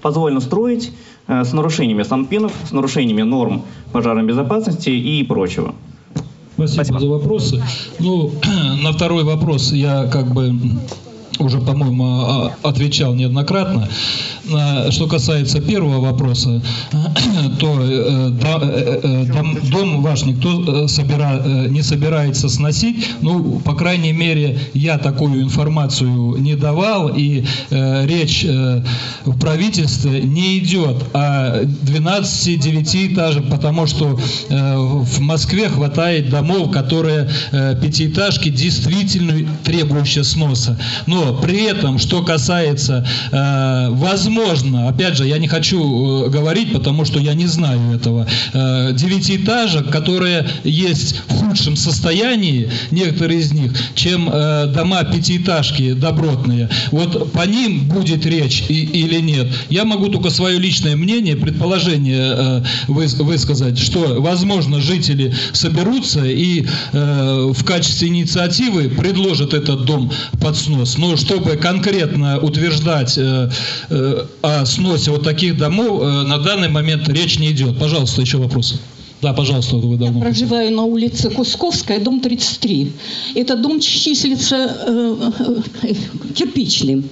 позволено строить э, с нарушениями санпинов, с нарушениями норм пожарной безопасности и прочего. Спасибо, за вопросы. Ну, на второй вопрос я как бы уже, по-моему, а- отвечал неоднократно. На- Что касается первого вопроса, то э, э, э, дом, ваш никто не собирается сносить. Ну, по крайней мере, я такую информацию не давал, и речь в правительстве не идет о 12 этажек, потому что в Москве хватает домов, которые пятиэтажки действительно требующие сноса. Но при этом, что касается, э, возможно, опять же, я не хочу э, говорить, потому что я не знаю этого, э, девятиэтажек, которые есть в худшем состоянии, некоторые из них, чем э, дома пятиэтажки добротные. Вот по ним будет речь и- или нет. Я могу только свое личное мнение, предположение э, выс- высказать, что, возможно, жители соберутся и э, в качестве инициативы предложат этот дом под снос. Но чтобы конкретно утверждать э, э, о сносе вот таких домов, э, на данный момент речь не идет. Пожалуйста, еще вопросы. Да, пожалуйста, вы давно. Проживаю на улице Кусковская, дом 33. Этот дом числится э, э, кирпичным.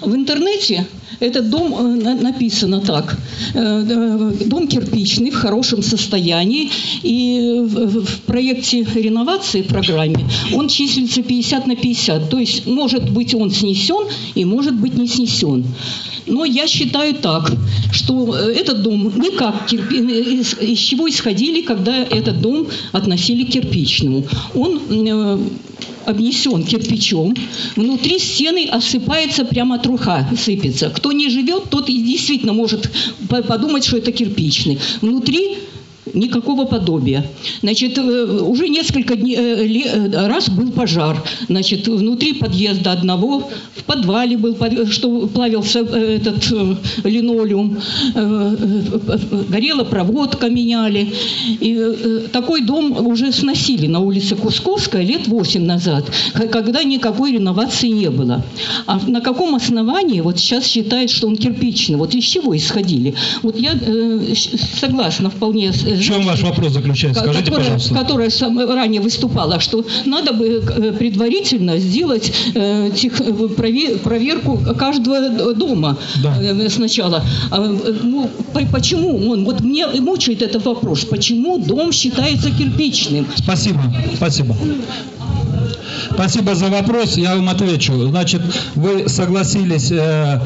В интернете этот дом э, на- написано так. Э, э, Дом кирпичный, в хорошем состоянии. И в в проекте реновации, программе, он числится 50 на 50. То есть, может быть, он снесен и может быть не снесен. Но я считаю так, что э, этот дом не как э, из, из чего исходили, когда этот дом относили к кирпичному. Он э, обнесен кирпичом, внутри стены осыпается прямо труха, сыпется. Кто не живет, тот и действительно может по- подумать, что это кирпичный. Внутри никакого подобия. Значит, э, уже несколько дней, э, э, раз был пожар. Значит, внутри подъезда одного, в подвале был, что плавился этот линолеум, горела проводка, меняли. И такой дом уже сносили на улице Кусковская лет 8 назад, когда никакой реновации не было. А на каком основании вот сейчас считают, что он кирпичный? Вот из чего исходили? Вот я согласна вполне с В чем ваш вопрос заключается? Скажите, которая, пожалуйста. которая сам- ранее выступала, что надо бы э, предварительно сделать э, тех- э, прове- проверку каждого дома э, сначала. А, э, ну, по- почему он? Вот мне мучает этот вопрос. Почему дом считается кирпичным? Спасибо, спасибо. Спасибо за вопрос, я вам отвечу. Значит, вы согласились э,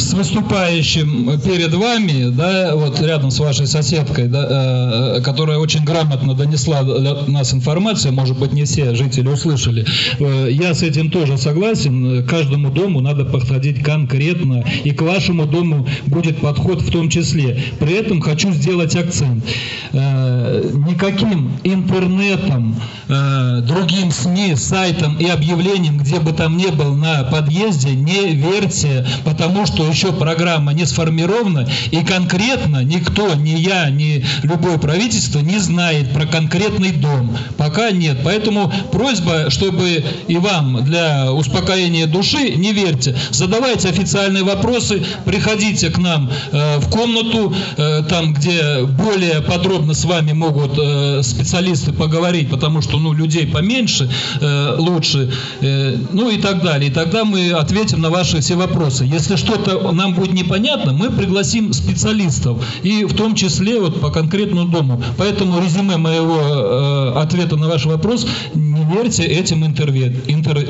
с выступающим перед вами, да, вот рядом с вашей соседкой, да, э, которая очень грамотно донесла для нас информацию, может быть, не все жители услышали. Э, я с этим тоже согласен. Каждому дому надо подходить конкретно, и к вашему дому будет подход в том числе. При этом хочу сделать акцент. Э, никаким интернетом, э, другим СМИ, сайтом и объявлением, где бы там ни был на подъезде, не верьте, потому что еще программа не сформирована, и конкретно никто, ни я, ни любое правительство не знает про конкретный дом. Пока нет. Поэтому просьба, чтобы и вам для успокоения души не верьте. Задавайте официальные вопросы, приходите к нам э, в комнату, э, там, где более подробно с вами могут э, специалисты поговорить, потому что ну, людей поменьше, э, лучше, э, ну и так далее. И тогда мы ответим на ваши все вопросы. Если что-то нам будет непонятно, мы пригласим специалистов, и в том числе вот по конкретному дому. Поэтому резюме моего э, ответа на ваш вопрос, не верьте этим интервью. интер-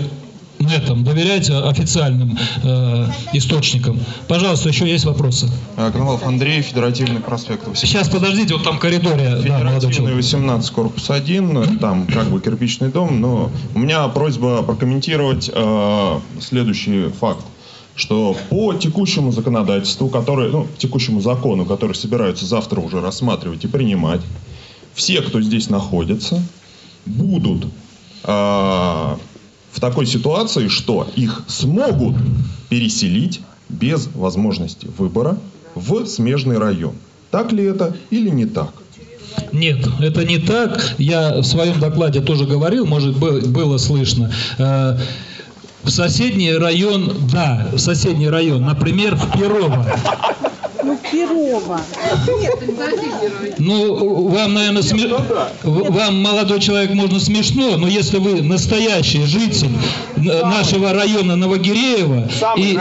ну, доверяйте официальным э, источникам. Пожалуйста, еще есть вопросы? Э, Коновалов Андрей, Федеративный проспект. 18. Сейчас, подождите, вот там коридоре, да, Федеративный человек. 18, корпус 1, там как бы кирпичный дом, но у меня просьба прокомментировать э, следующий факт что по текущему законодательству, который, ну, текущему закону, который собираются завтра уже рассматривать и принимать, все, кто здесь находится, будут э, в такой ситуации, что их смогут переселить без возможности выбора в смежный район. Так ли это или не так? Нет, это не так. Я в своем докладе тоже говорил, может бы- было слышно. В соседний район, да, в соседний район, например, в Перово. Ну, Перова. Ну, вам, наверное, сме- в- вам, молодой человек, можно смешно, но если вы настоящий житель нашего района Новогиреева и,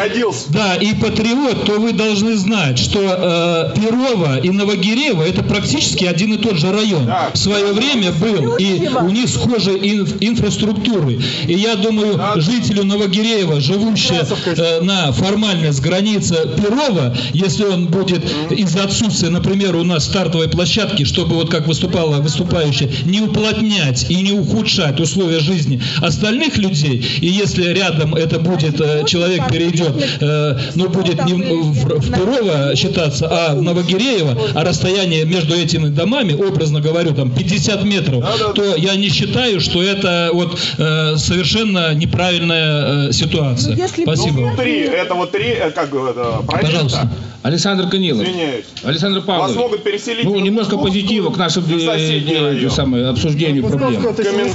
да, и патриот, то вы должны знать, что э, Перово и Новогиреево это практически один и тот же район. В свое время был, и у них схожие инф- инфраструктуры. И я думаю, жителю Новогиреева, живущему э, на формально с границы Перова, если он будет из-за отсутствия, например, у нас стартовой площадки, чтобы вот как выступала выступающая, не уплотнять и не ухудшать условия жизни остальных людей, и если рядом это будет, э, человек перейдет, э, ну, будет не в, в Перово считаться, а в Новогиреево, а расстояние между этими домами, образно говорю, там 50 метров, то я не считаю, что это вот э, совершенно неправильная э, ситуация. Спасибо. Внутри этого три, как это, проекта, Пожалуйста. Александр Канилов. Извиняюсь. Александр Павлович. Вас могут переселить Ну, немножко позитива к нашему э, э, самое, обсуждению проблем.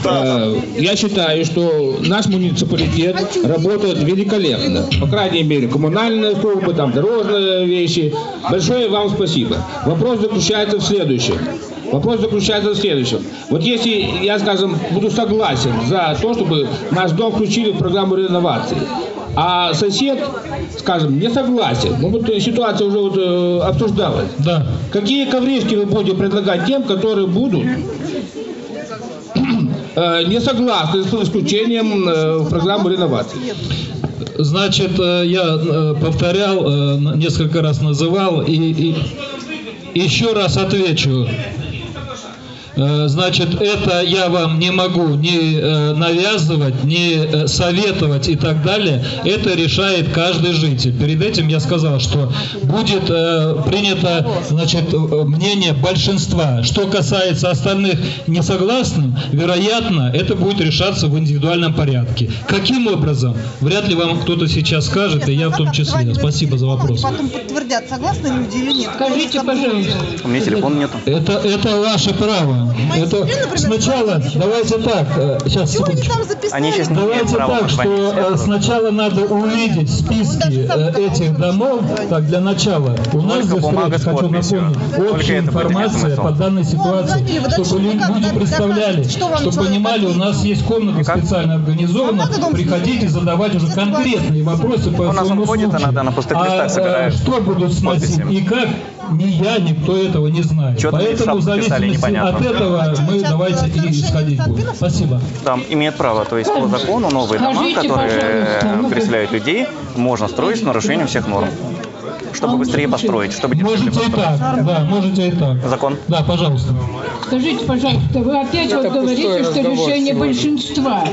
Э, Я считаю, что наш муниципалитет работает великолепно. По крайней мере, коммунальные службы, там дорожные вещи. Большое вам спасибо. Вопрос заключается в следующем. Вопрос заключается в следующем. Вот если я, скажем, буду согласен за то, чтобы наш дом включили в программу реновации, а сосед, скажем, не согласен, ну вот ситуация уже вот, э, обсуждалась. Да. Какие ковришки вы будете предлагать тем, которые будут э, не согласны с исключением э, в программу реновации? Значит, э, я э, повторял, э, несколько раз называл и, и еще раз отвечу. Э, Значит, это я вам не могу ни э, навязывать, ни э, советовать и так далее. Это решает каждый житель. Перед этим я сказал, что будет принято значит, мнение большинства. Что касается остальных несогласным, вероятно, это будет решаться в индивидуальном порядке. Каким образом? Вряд ли вам кто-то сейчас скажет, и я в том числе. Спасибо за вопрос. Потом подтвердят, согласны люди или нет. Скажите, пожалуйста. У меня телефона нету. Это, это ваше право. Это сначала, давайте так, э, сейчас секундочку. Они сейчас не Давайте так, что э, сначала надо увидеть списки э, этих домов. Так, для начала. У нас здесь, хочу напомнить, общая информация по данной ситуации, чтобы лю- люди представляли, чтобы понимали, у нас есть комната специально организована, приходите задавать уже конкретные вопросы по своему случаю. А, Что будут сносить и как, ни я, никто этого не знает. В Поэтому в писали, зависимости непонятно. от этого мы давайте и исходить будем. Спасибо. Там имеет право, то есть по закону новые дома, которые э, ну-ка. переселяют людей, можно строить с нарушением всех норм. Чтобы быстрее построить, чтобы дешевле Можете и так, да, можете и так. Закон. Да, пожалуйста. Скажите, пожалуйста, вы опять Это вот говорите, что решение сегодня. большинства.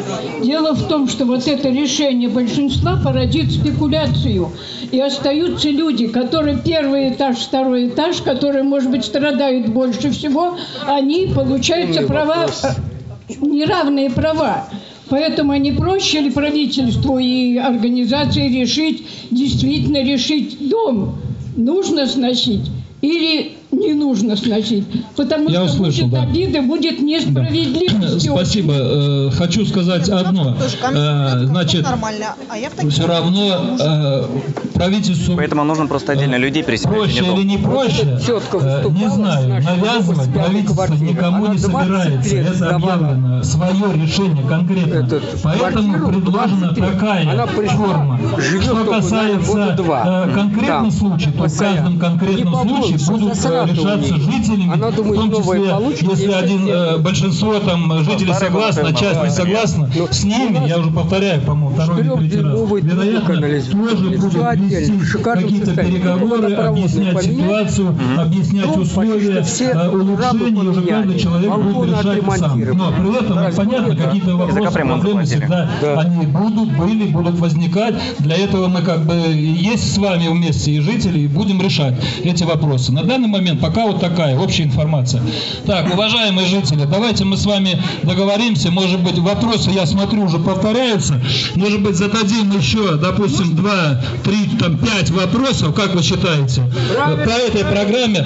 Дело в том, что вот это решение большинства породит спекуляцию. И остаются люди, которые первый этаж, второй этаж, которые, может быть, страдают больше всего, они, получаются, Умный права, вопрос. э, неравные права. Поэтому не проще ли правительству и организации решить, действительно решить дом, нужно сносить или не нужно сносить. Потому Я что услышал, будет да. обида, будет несправедливость. Спасибо. Э, Хочу сказать одно. Э, Значит, Нормально. А я в таких все равно э, правительству Поэтому нужно просто отдельно людей переселять. проще а дом. или не проще, э, не знаю, навязывать правительство никому не собирается. Это объявлено свое решение конкретно. Поэтому предложена такая форма. Что касается э, конкретных случаев, то в каждом конкретном случае будут э, решаться жителями, Она думает, в том новое числе, получит, если один э, большинство там жителей согласно, а часть не согласна, с ними, я уже повторяю, по-моему, второй или третий раз, вероятно, тоже будут вести какие-то переговоры, объяснять ситуацию, объяснять условия, э, улучшения, и уже каждый человек будет решать сам. Но при этом ну, понятно, какие-то вопросы, проблемы всегда они будут, были, будут возникать. Для этого мы как бы есть с вами вместе и жители, и будем решать эти вопросы. На данный момент пока вот такая общая информация. Так, уважаемые жители, давайте мы с вами договоримся. Может быть, вопросы, я смотрю, уже повторяются. Может быть, зададим еще, допустим, два, три, там, пять вопросов, как вы считаете, по этой программе.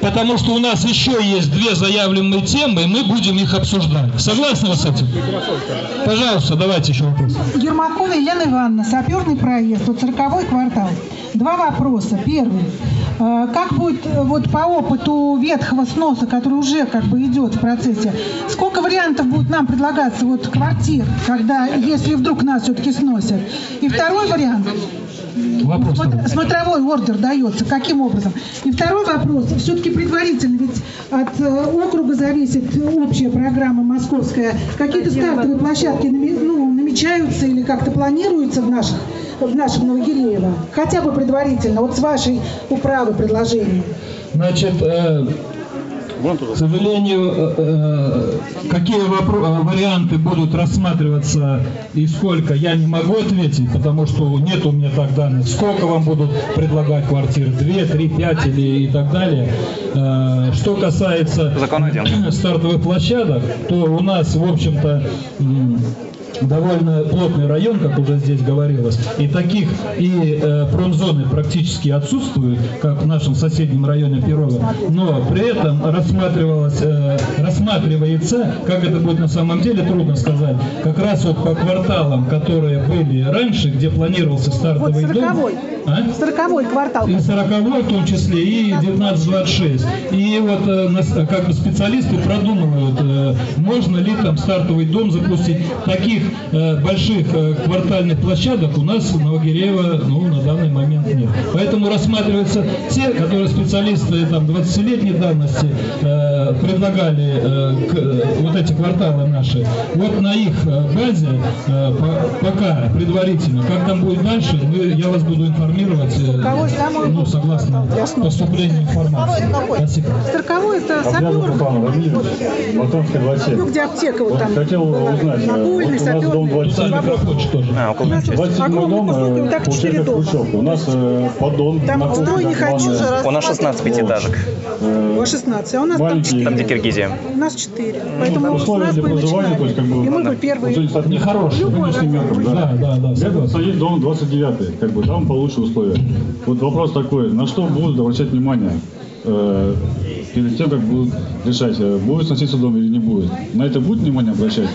Потому что у нас еще есть две заявленные темы, и мы будем их обсуждать. Согласны вы с этим? Пожалуйста, давайте еще вопрос. Ермакова Елена Ивановна, саперный проезд, вот 40 квартал. Два вопроса. Первый. Э, Как будет э, вот по опыту ветхого сноса, который уже как бы идет в процессе, сколько вариантов будет нам предлагаться вот квартир, когда, если вдруг нас все-таки сносят? И второй вариант. Вопрос. Смотр- Смотровой ордер дается. Каким образом? И второй вопрос. Все-таки предварительно, ведь от э, округа зависит общая программа московская. Какие-то стартовые площадки ну, намечаются или как-то планируются в наших в нашем Новогиреево? Хотя бы предварительно, вот с вашей управы предложений. Значит, э, к сожалению, э, э, какие э, варианты будут рассматриваться и сколько, я не могу ответить, потому что нет у меня так данных. Сколько вам будут предлагать квартир? Две, три, пять или и так далее. Э, Что касается стартовых площадок, то у нас, в общем-то, довольно плотный район, как уже здесь говорилось, и таких и э, промзоны практически отсутствуют, как в нашем соседнем районе Перова, но при этом рассматривалось, э, рассматривается, как это будет на самом деле, трудно сказать, как раз вот по кварталам, которые были раньше, где планировался Вот стартовый дом. сороковой. А? Сороковой квартал. И 40 в том числе, и 1926. И вот э, как бы специалисты продумывают, э, можно ли там стартовый дом запустить. Таких э, больших э, квартальных площадок у нас в Новогиреево ну, на данный момент нет. Поэтому рассматриваются те, которые специалисты там 20-летней давности э, предлагали вот эти кварталы наши. Вот на их базе по- пока предварительно, как там будет дальше, мы- я вас буду информировать, ну, согласно поступлению информации. Спасибо. Сороковой это. Руслан Владимирович, Батонская 27. Ну, где аптека вот там хотел узнать, э, нас дом саперный. 27, Вопрос. А, У нас 27 огромный дом, э, так четыре получается дома. У нас э, поддон Там строй не хочу же. У нас 16 пятиэтажек. У вас 16, а у нас там. 4. Где Киргизия. У нас 4. Поэтому у условия нас для проживания, то начинали. есть как бы И мы бы первые. нехорошие, Любой нынешним метром, да. Да, да, Рядом стоит дом 29, как бы там получше условия. Вот вопрос такой, на что будут обращать внимание э, перед тем, как будут решать, э, будет сноситься дом или не будет. На это будет внимание обращать?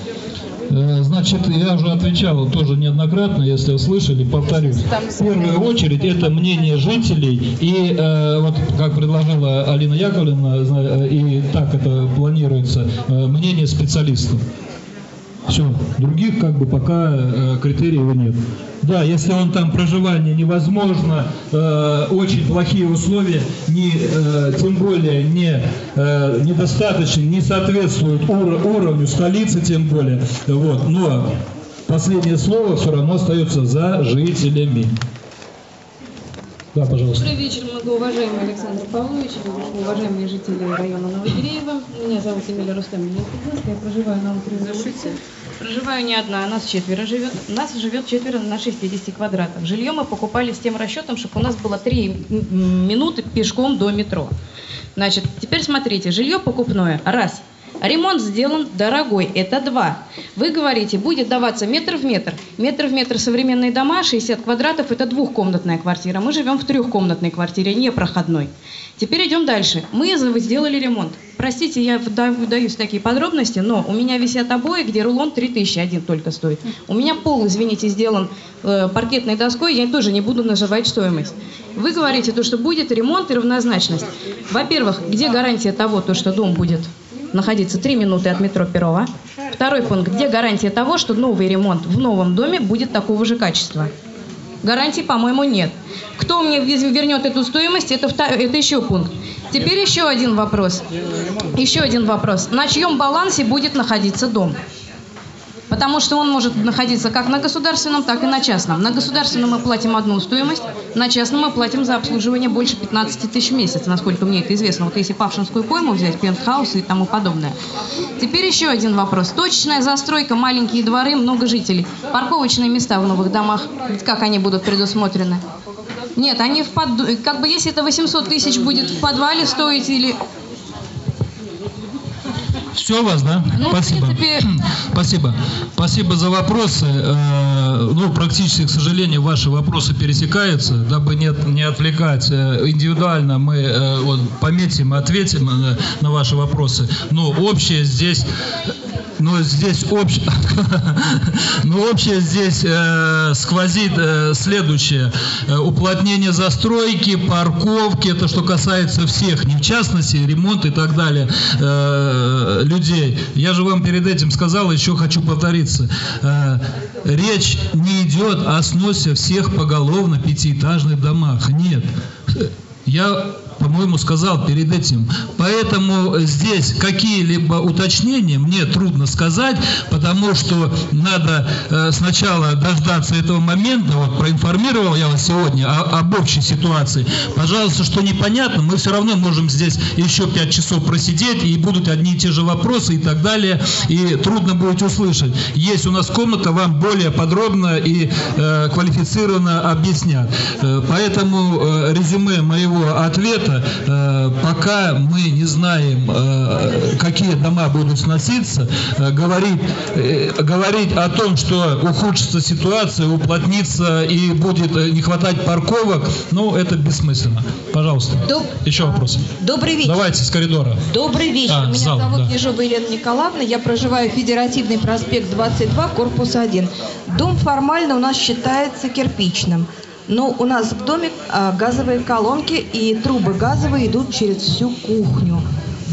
Э, Значит, я уже отвечал тоже неоднократно, если вы слышали, повторюсь. В первую очередь это мнение жителей и э, вот как предложила Алина Яковлевна, э, и так это планируется, мнение специалистов. Все, других как бы пока э, критериев нет. Да, если он там проживание невозможно, э, очень плохие условия, не, э, тем более не э, недостаточно, не соответствуют уро- уровню столицы, тем более. Вот, но последнее слово все равно остается за жителями. Да, пожалуйста. Добрый вечер, многоуважаемый Александр Павлович, уважаемые жители района Новогиреева. Меня зовут Эмилия Рустамовна я проживаю на улице. Проживаю не одна, нас четверо живет. Нас живет четверо на 60 квадратах. Жилье мы покупали с тем расчетом, чтобы у нас было 3 минуты пешком до метро. Значит, теперь смотрите, жилье покупное, раз. Ремонт сделан дорогой, это два. Вы говорите, будет даваться метр в метр. Метр в метр современные дома, 60 квадратов, это двухкомнатная квартира. Мы живем в трехкомнатной квартире, не проходной. Теперь идем дальше. Мы сделали ремонт. Простите, я вда- вдаюсь в такие подробности, но у меня висят обои, где рулон 3000 один только стоит. У меня пол, извините, сделан э, паркетной доской, я тоже не буду называть стоимость. Вы говорите, то, что будет ремонт и равнозначность. Во-первых, где гарантия того, то, что дом будет находиться 3 минуты от метро Перова? Второй пункт, где гарантия того, что новый ремонт в новом доме будет такого же качества? Гарантий, по-моему, нет. Кто мне вернет эту стоимость, это, это еще пункт. Теперь еще один вопрос. Еще один вопрос. На чьем балансе будет находиться дом? Потому что он может находиться как на государственном, так и на частном. На государственном мы платим одну стоимость, на частном мы платим за обслуживание больше 15 тысяч в месяц, насколько мне это известно. Вот если Павшинскую пойму взять, пентхаус и тому подобное. Теперь еще один вопрос. Точечная застройка, маленькие дворы, много жителей. Парковочные места в новых домах, как они будут предусмотрены? Нет, они в под... как бы если это 800 тысяч будет в подвале стоить или Все у вас, да? Ну, Спасибо. принципе, Спасибо. Спасибо за вопросы. Э, Ну, практически, к сожалению, ваши вопросы пересекаются. Дабы не, не отвлекать, э, индивидуально мы э, вот, пометим и ответим э, на ваши вопросы. Но общее здесь... Но здесь общее, но общее здесь э, сквозит э, следующее. Э, уплотнение застройки, парковки, это что касается всех, не в частности, ремонт и так далее, э, людей. Я же вам перед этим сказал, еще хочу повториться. Э, речь не идет о сносе всех поголовно пятиэтажных домах. Нет. Я по-моему, сказал перед этим. Поэтому здесь какие-либо уточнения мне трудно сказать, потому что надо э, сначала дождаться этого момента. Вот проинформировал я вас сегодня об общей ситуации. Пожалуйста, что непонятно, мы все равно можем здесь еще пять часов просидеть, и будут одни и те же вопросы и так далее, и трудно будет услышать. Есть у нас комната, вам более подробно и э, квалифицированно объяснят. Э, поэтому резюме моего ответа, э, пока мы не знаем, э, какие дома будут сноситься, э, говорить, э, говорить о том, что ухудшится ситуация, уплотнится и будет не хватать парковок, ну, это бессмысленно. Пожалуйста. Доб- Еще вопросы. Добрый вечер. Давайте с коридора. Добрый вечер. А, Меня зал, зовут да. Ежова Елена Николаевна. Я проживаю Федеративный проспект 22, корпус 1. Дом формально у нас считается кирпичным. Но у нас в доме а, газовые колонки и трубы газовые идут через всю кухню.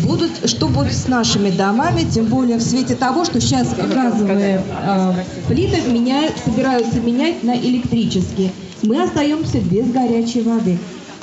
Будут, что будет с нашими домами, тем более в свете того, что сейчас газовые а, плиты меняют, собираются менять на электрические. Мы остаемся без горячей воды.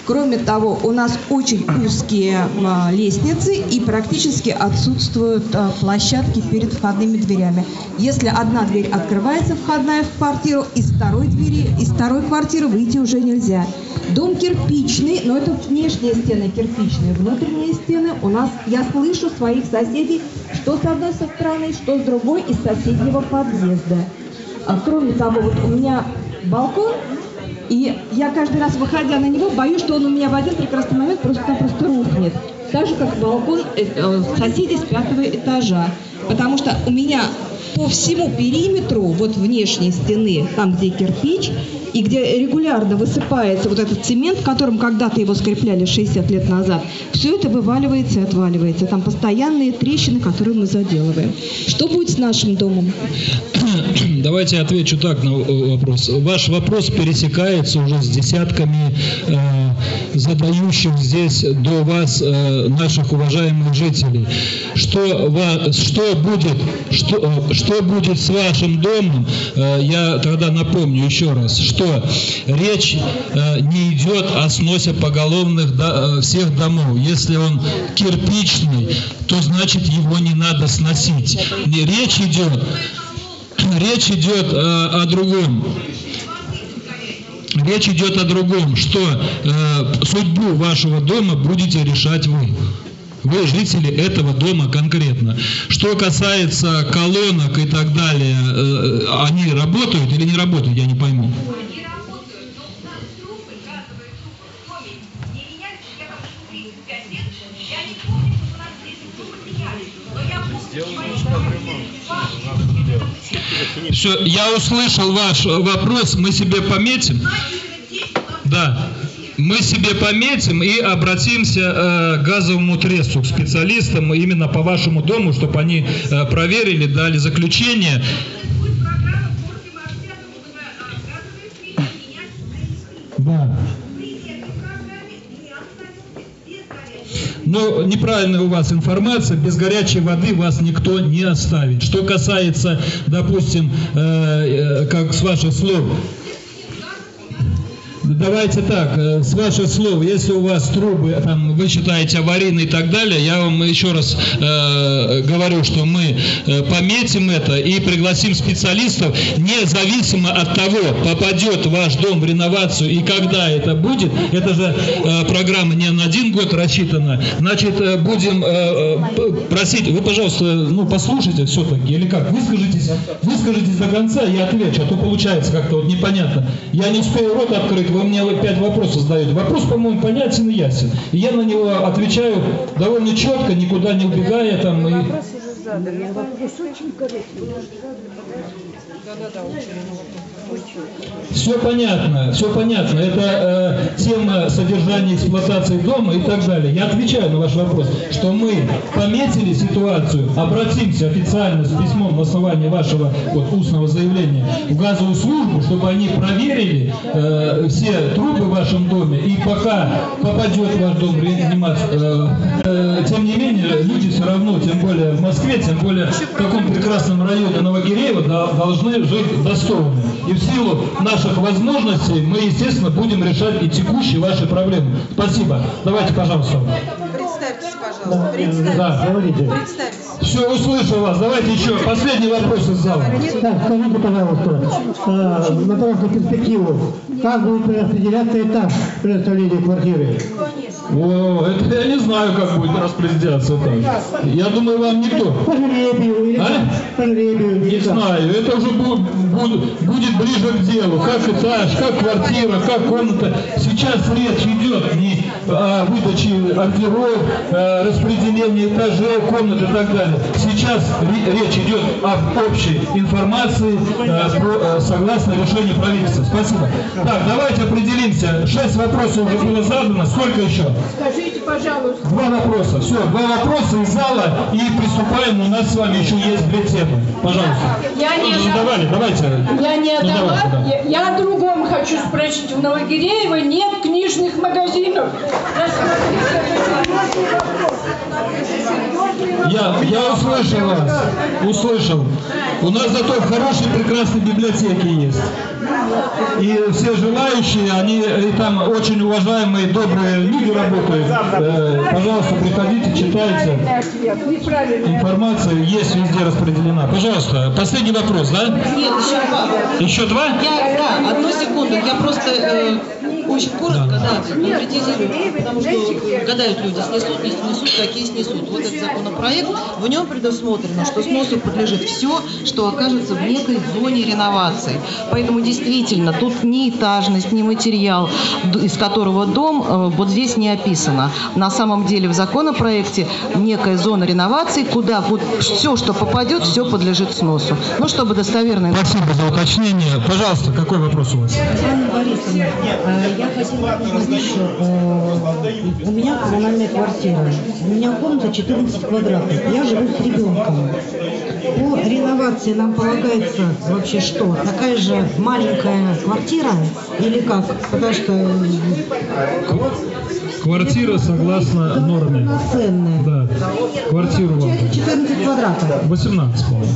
Кроме того, у нас очень узкие а, лестницы и практически отсутствуют а, площадки перед входными дверями. Если одна дверь открывается, входная в квартиру, из второй двери, из второй квартиры выйти уже нельзя. Дом кирпичный, но это внешние стены кирпичные, внутренние стены у нас, я слышу своих соседей, что с одной стороны, что с другой из соседнего подъезда. А, кроме того, вот у меня балкон, и я каждый раз, выходя на него, боюсь, что он у меня в один прекрасный момент просто-напросто рухнет. Так же, как балкон э, э, соседей с пятого этажа. Потому что у меня по всему периметру, вот внешней стены, там, где кирпич, и где регулярно высыпается вот этот цемент, которым когда-то его скрепляли 60 лет назад, все это вываливается и отваливается. Там постоянные трещины, которые мы заделываем. Что будет с нашим домом? Давайте я отвечу так на э, вопрос. Ваш вопрос пересекается уже с десятками э, задающих здесь до вас э, наших уважаемых жителей. Что, что, будет, что, э, что будет с вашим домом, э, я тогда напомню еще раз, что речь э, не идет о сносе поголовных э, всех домов. Если он кирпичный, то значит его не надо сносить. Речь идет речь идет о другом. Речь идет о другом, что э, судьбу вашего дома будете решать вы. Вы жители этого дома конкретно. Что касается колонок и так далее, э, они работают или не работают, я не пойму. Все, я услышал ваш вопрос, мы себе пометим. Да. Мы себе пометим и обратимся э, к газовому тресту, к специалистам именно по вашему дому, чтобы они э, проверили, дали заключение. Да. Но неправильная у вас информация, без горячей воды вас никто не оставит. Что касается, допустим, э, э, как с ваших слов, Давайте так, э, с ваших слов, если у вас трубы, там, вы считаете аварийные и так далее, я вам еще раз э, говорю, что мы э, пометим это и пригласим специалистов, независимо от того, попадет ваш дом в реновацию и когда это будет, это же э, программа не на один год рассчитана, значит, э, будем э, э, просить, вы, пожалуйста, ну, послушайте все-таки, или как, выскажитесь, выскажитесь до конца, я отвечу, а то получается как-то вот непонятно. Я не успею рот открыть, вы мне опять вопросы задаете. Вопрос, по-моему, понятен и ясен. И я на него отвечаю довольно четко, никуда не убегая там. И... Все понятно, все понятно. Это э, тема содержания эксплуатации дома и так далее. Я отвечаю на ваш вопрос, что мы пометили ситуацию, обратимся официально с письмом на основании вашего вот, устного заявления в газовую службу, чтобы они проверили э, все трубы в вашем доме. И пока попадет ваш дом реанимация, э, э, тем не менее, люди все равно, тем более в Москве, тем более в таком прекрасном районе Новогиреева, да- должны жить достойно. И в силу наших возможностей мы, естественно, будем решать и текущие ваши проблемы. Спасибо. Давайте, пожалуйста. Представьтесь, пожалуйста. Представьтесь. Да. Представьтесь. Все, услышал вас. Давайте еще последний вопрос из зала. Так, скажите, пожалуйста, э, на прошлую перспективу, как будет распределяться этаж предоставления квартиры? О, это я не знаю, как будет распределяться этаж. Я думаю, вам никто. По жребию или А? по жребию? Не знаю, это уже будет, будет, будет ближе к делу. Как этаж, как квартира, как комната. Сейчас речь идет не о выдаче ордеров, распределении этажей, комнат и так далее. Сейчас ре- речь идет об общей информации э, э, согласно решению правительства. Спасибо. Так, давайте определимся. Шесть вопросов уже было задано. Сколько еще? Скажите, пожалуйста. Два вопроса. Все, два вопроса из зала и приступаем. У нас с вами еще есть две темы. Пожалуйста. Я не давали, давайте. Я не Ну, отдала. я, я о другом хочу спросить. В Новогиреево нет книжных магазинов. Я, я услышал вас, услышал. У нас зато хорошие, прекрасные библиотеки есть. И все желающие, они и там очень уважаемые, добрые люди работают. Э, пожалуйста, приходите, читайте. Информация есть везде распределена. Пожалуйста, последний вопрос, да? Нет, еще два. Еще два? Я, да, одну секунду. Я просто э, очень коротко, да, конкретизирую, потому что гадают люди, снесут, не снесут, какие снесут. Вот этот законопроект, в нем предусмотрено, что сносу подлежит все, что окажется в некой зоне реновации. Поэтому действительно, тут ни этажность, ни материал, из которого дом, э, вот здесь не описано. На самом деле в законопроекте некая зона реновации, куда вот все, что попадет, все подлежит сносу. Ну, чтобы достоверно... Спасибо за уточнение. Пожалуйста, какой вопрос у вас? Анна Борисовна, я хотела узнать еще, э, у меня коммунальная квартира, у меня комната 14 квадратов, я живу с ребенком. По реновации нам полагается вообще что? Такая же маленькая квартира или как? Потому что э, Квартира согласно норме. ценная. Да. Квартиру вам. Получается 14 квадратов. 18, по-моему.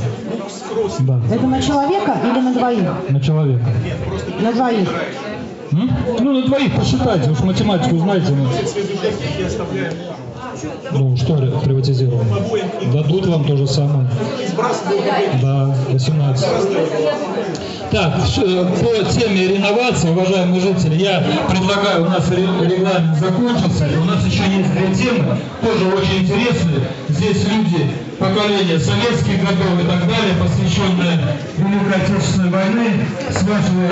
Да. Это на человека или на двоих? На человека. На двоих. Ну, на двоих посчитайте, уж математику знаете. ну. Ну, что приватизировано? Дадут вам то же самое. Да, 18. Так, по теме реновации, уважаемые жители, я предлагаю, у нас ре- регламент закончился, у нас еще есть две темы, тоже очень интересные. Здесь люди поколения советских годов и так далее, посвященные Великой Отечественной войне. С вашего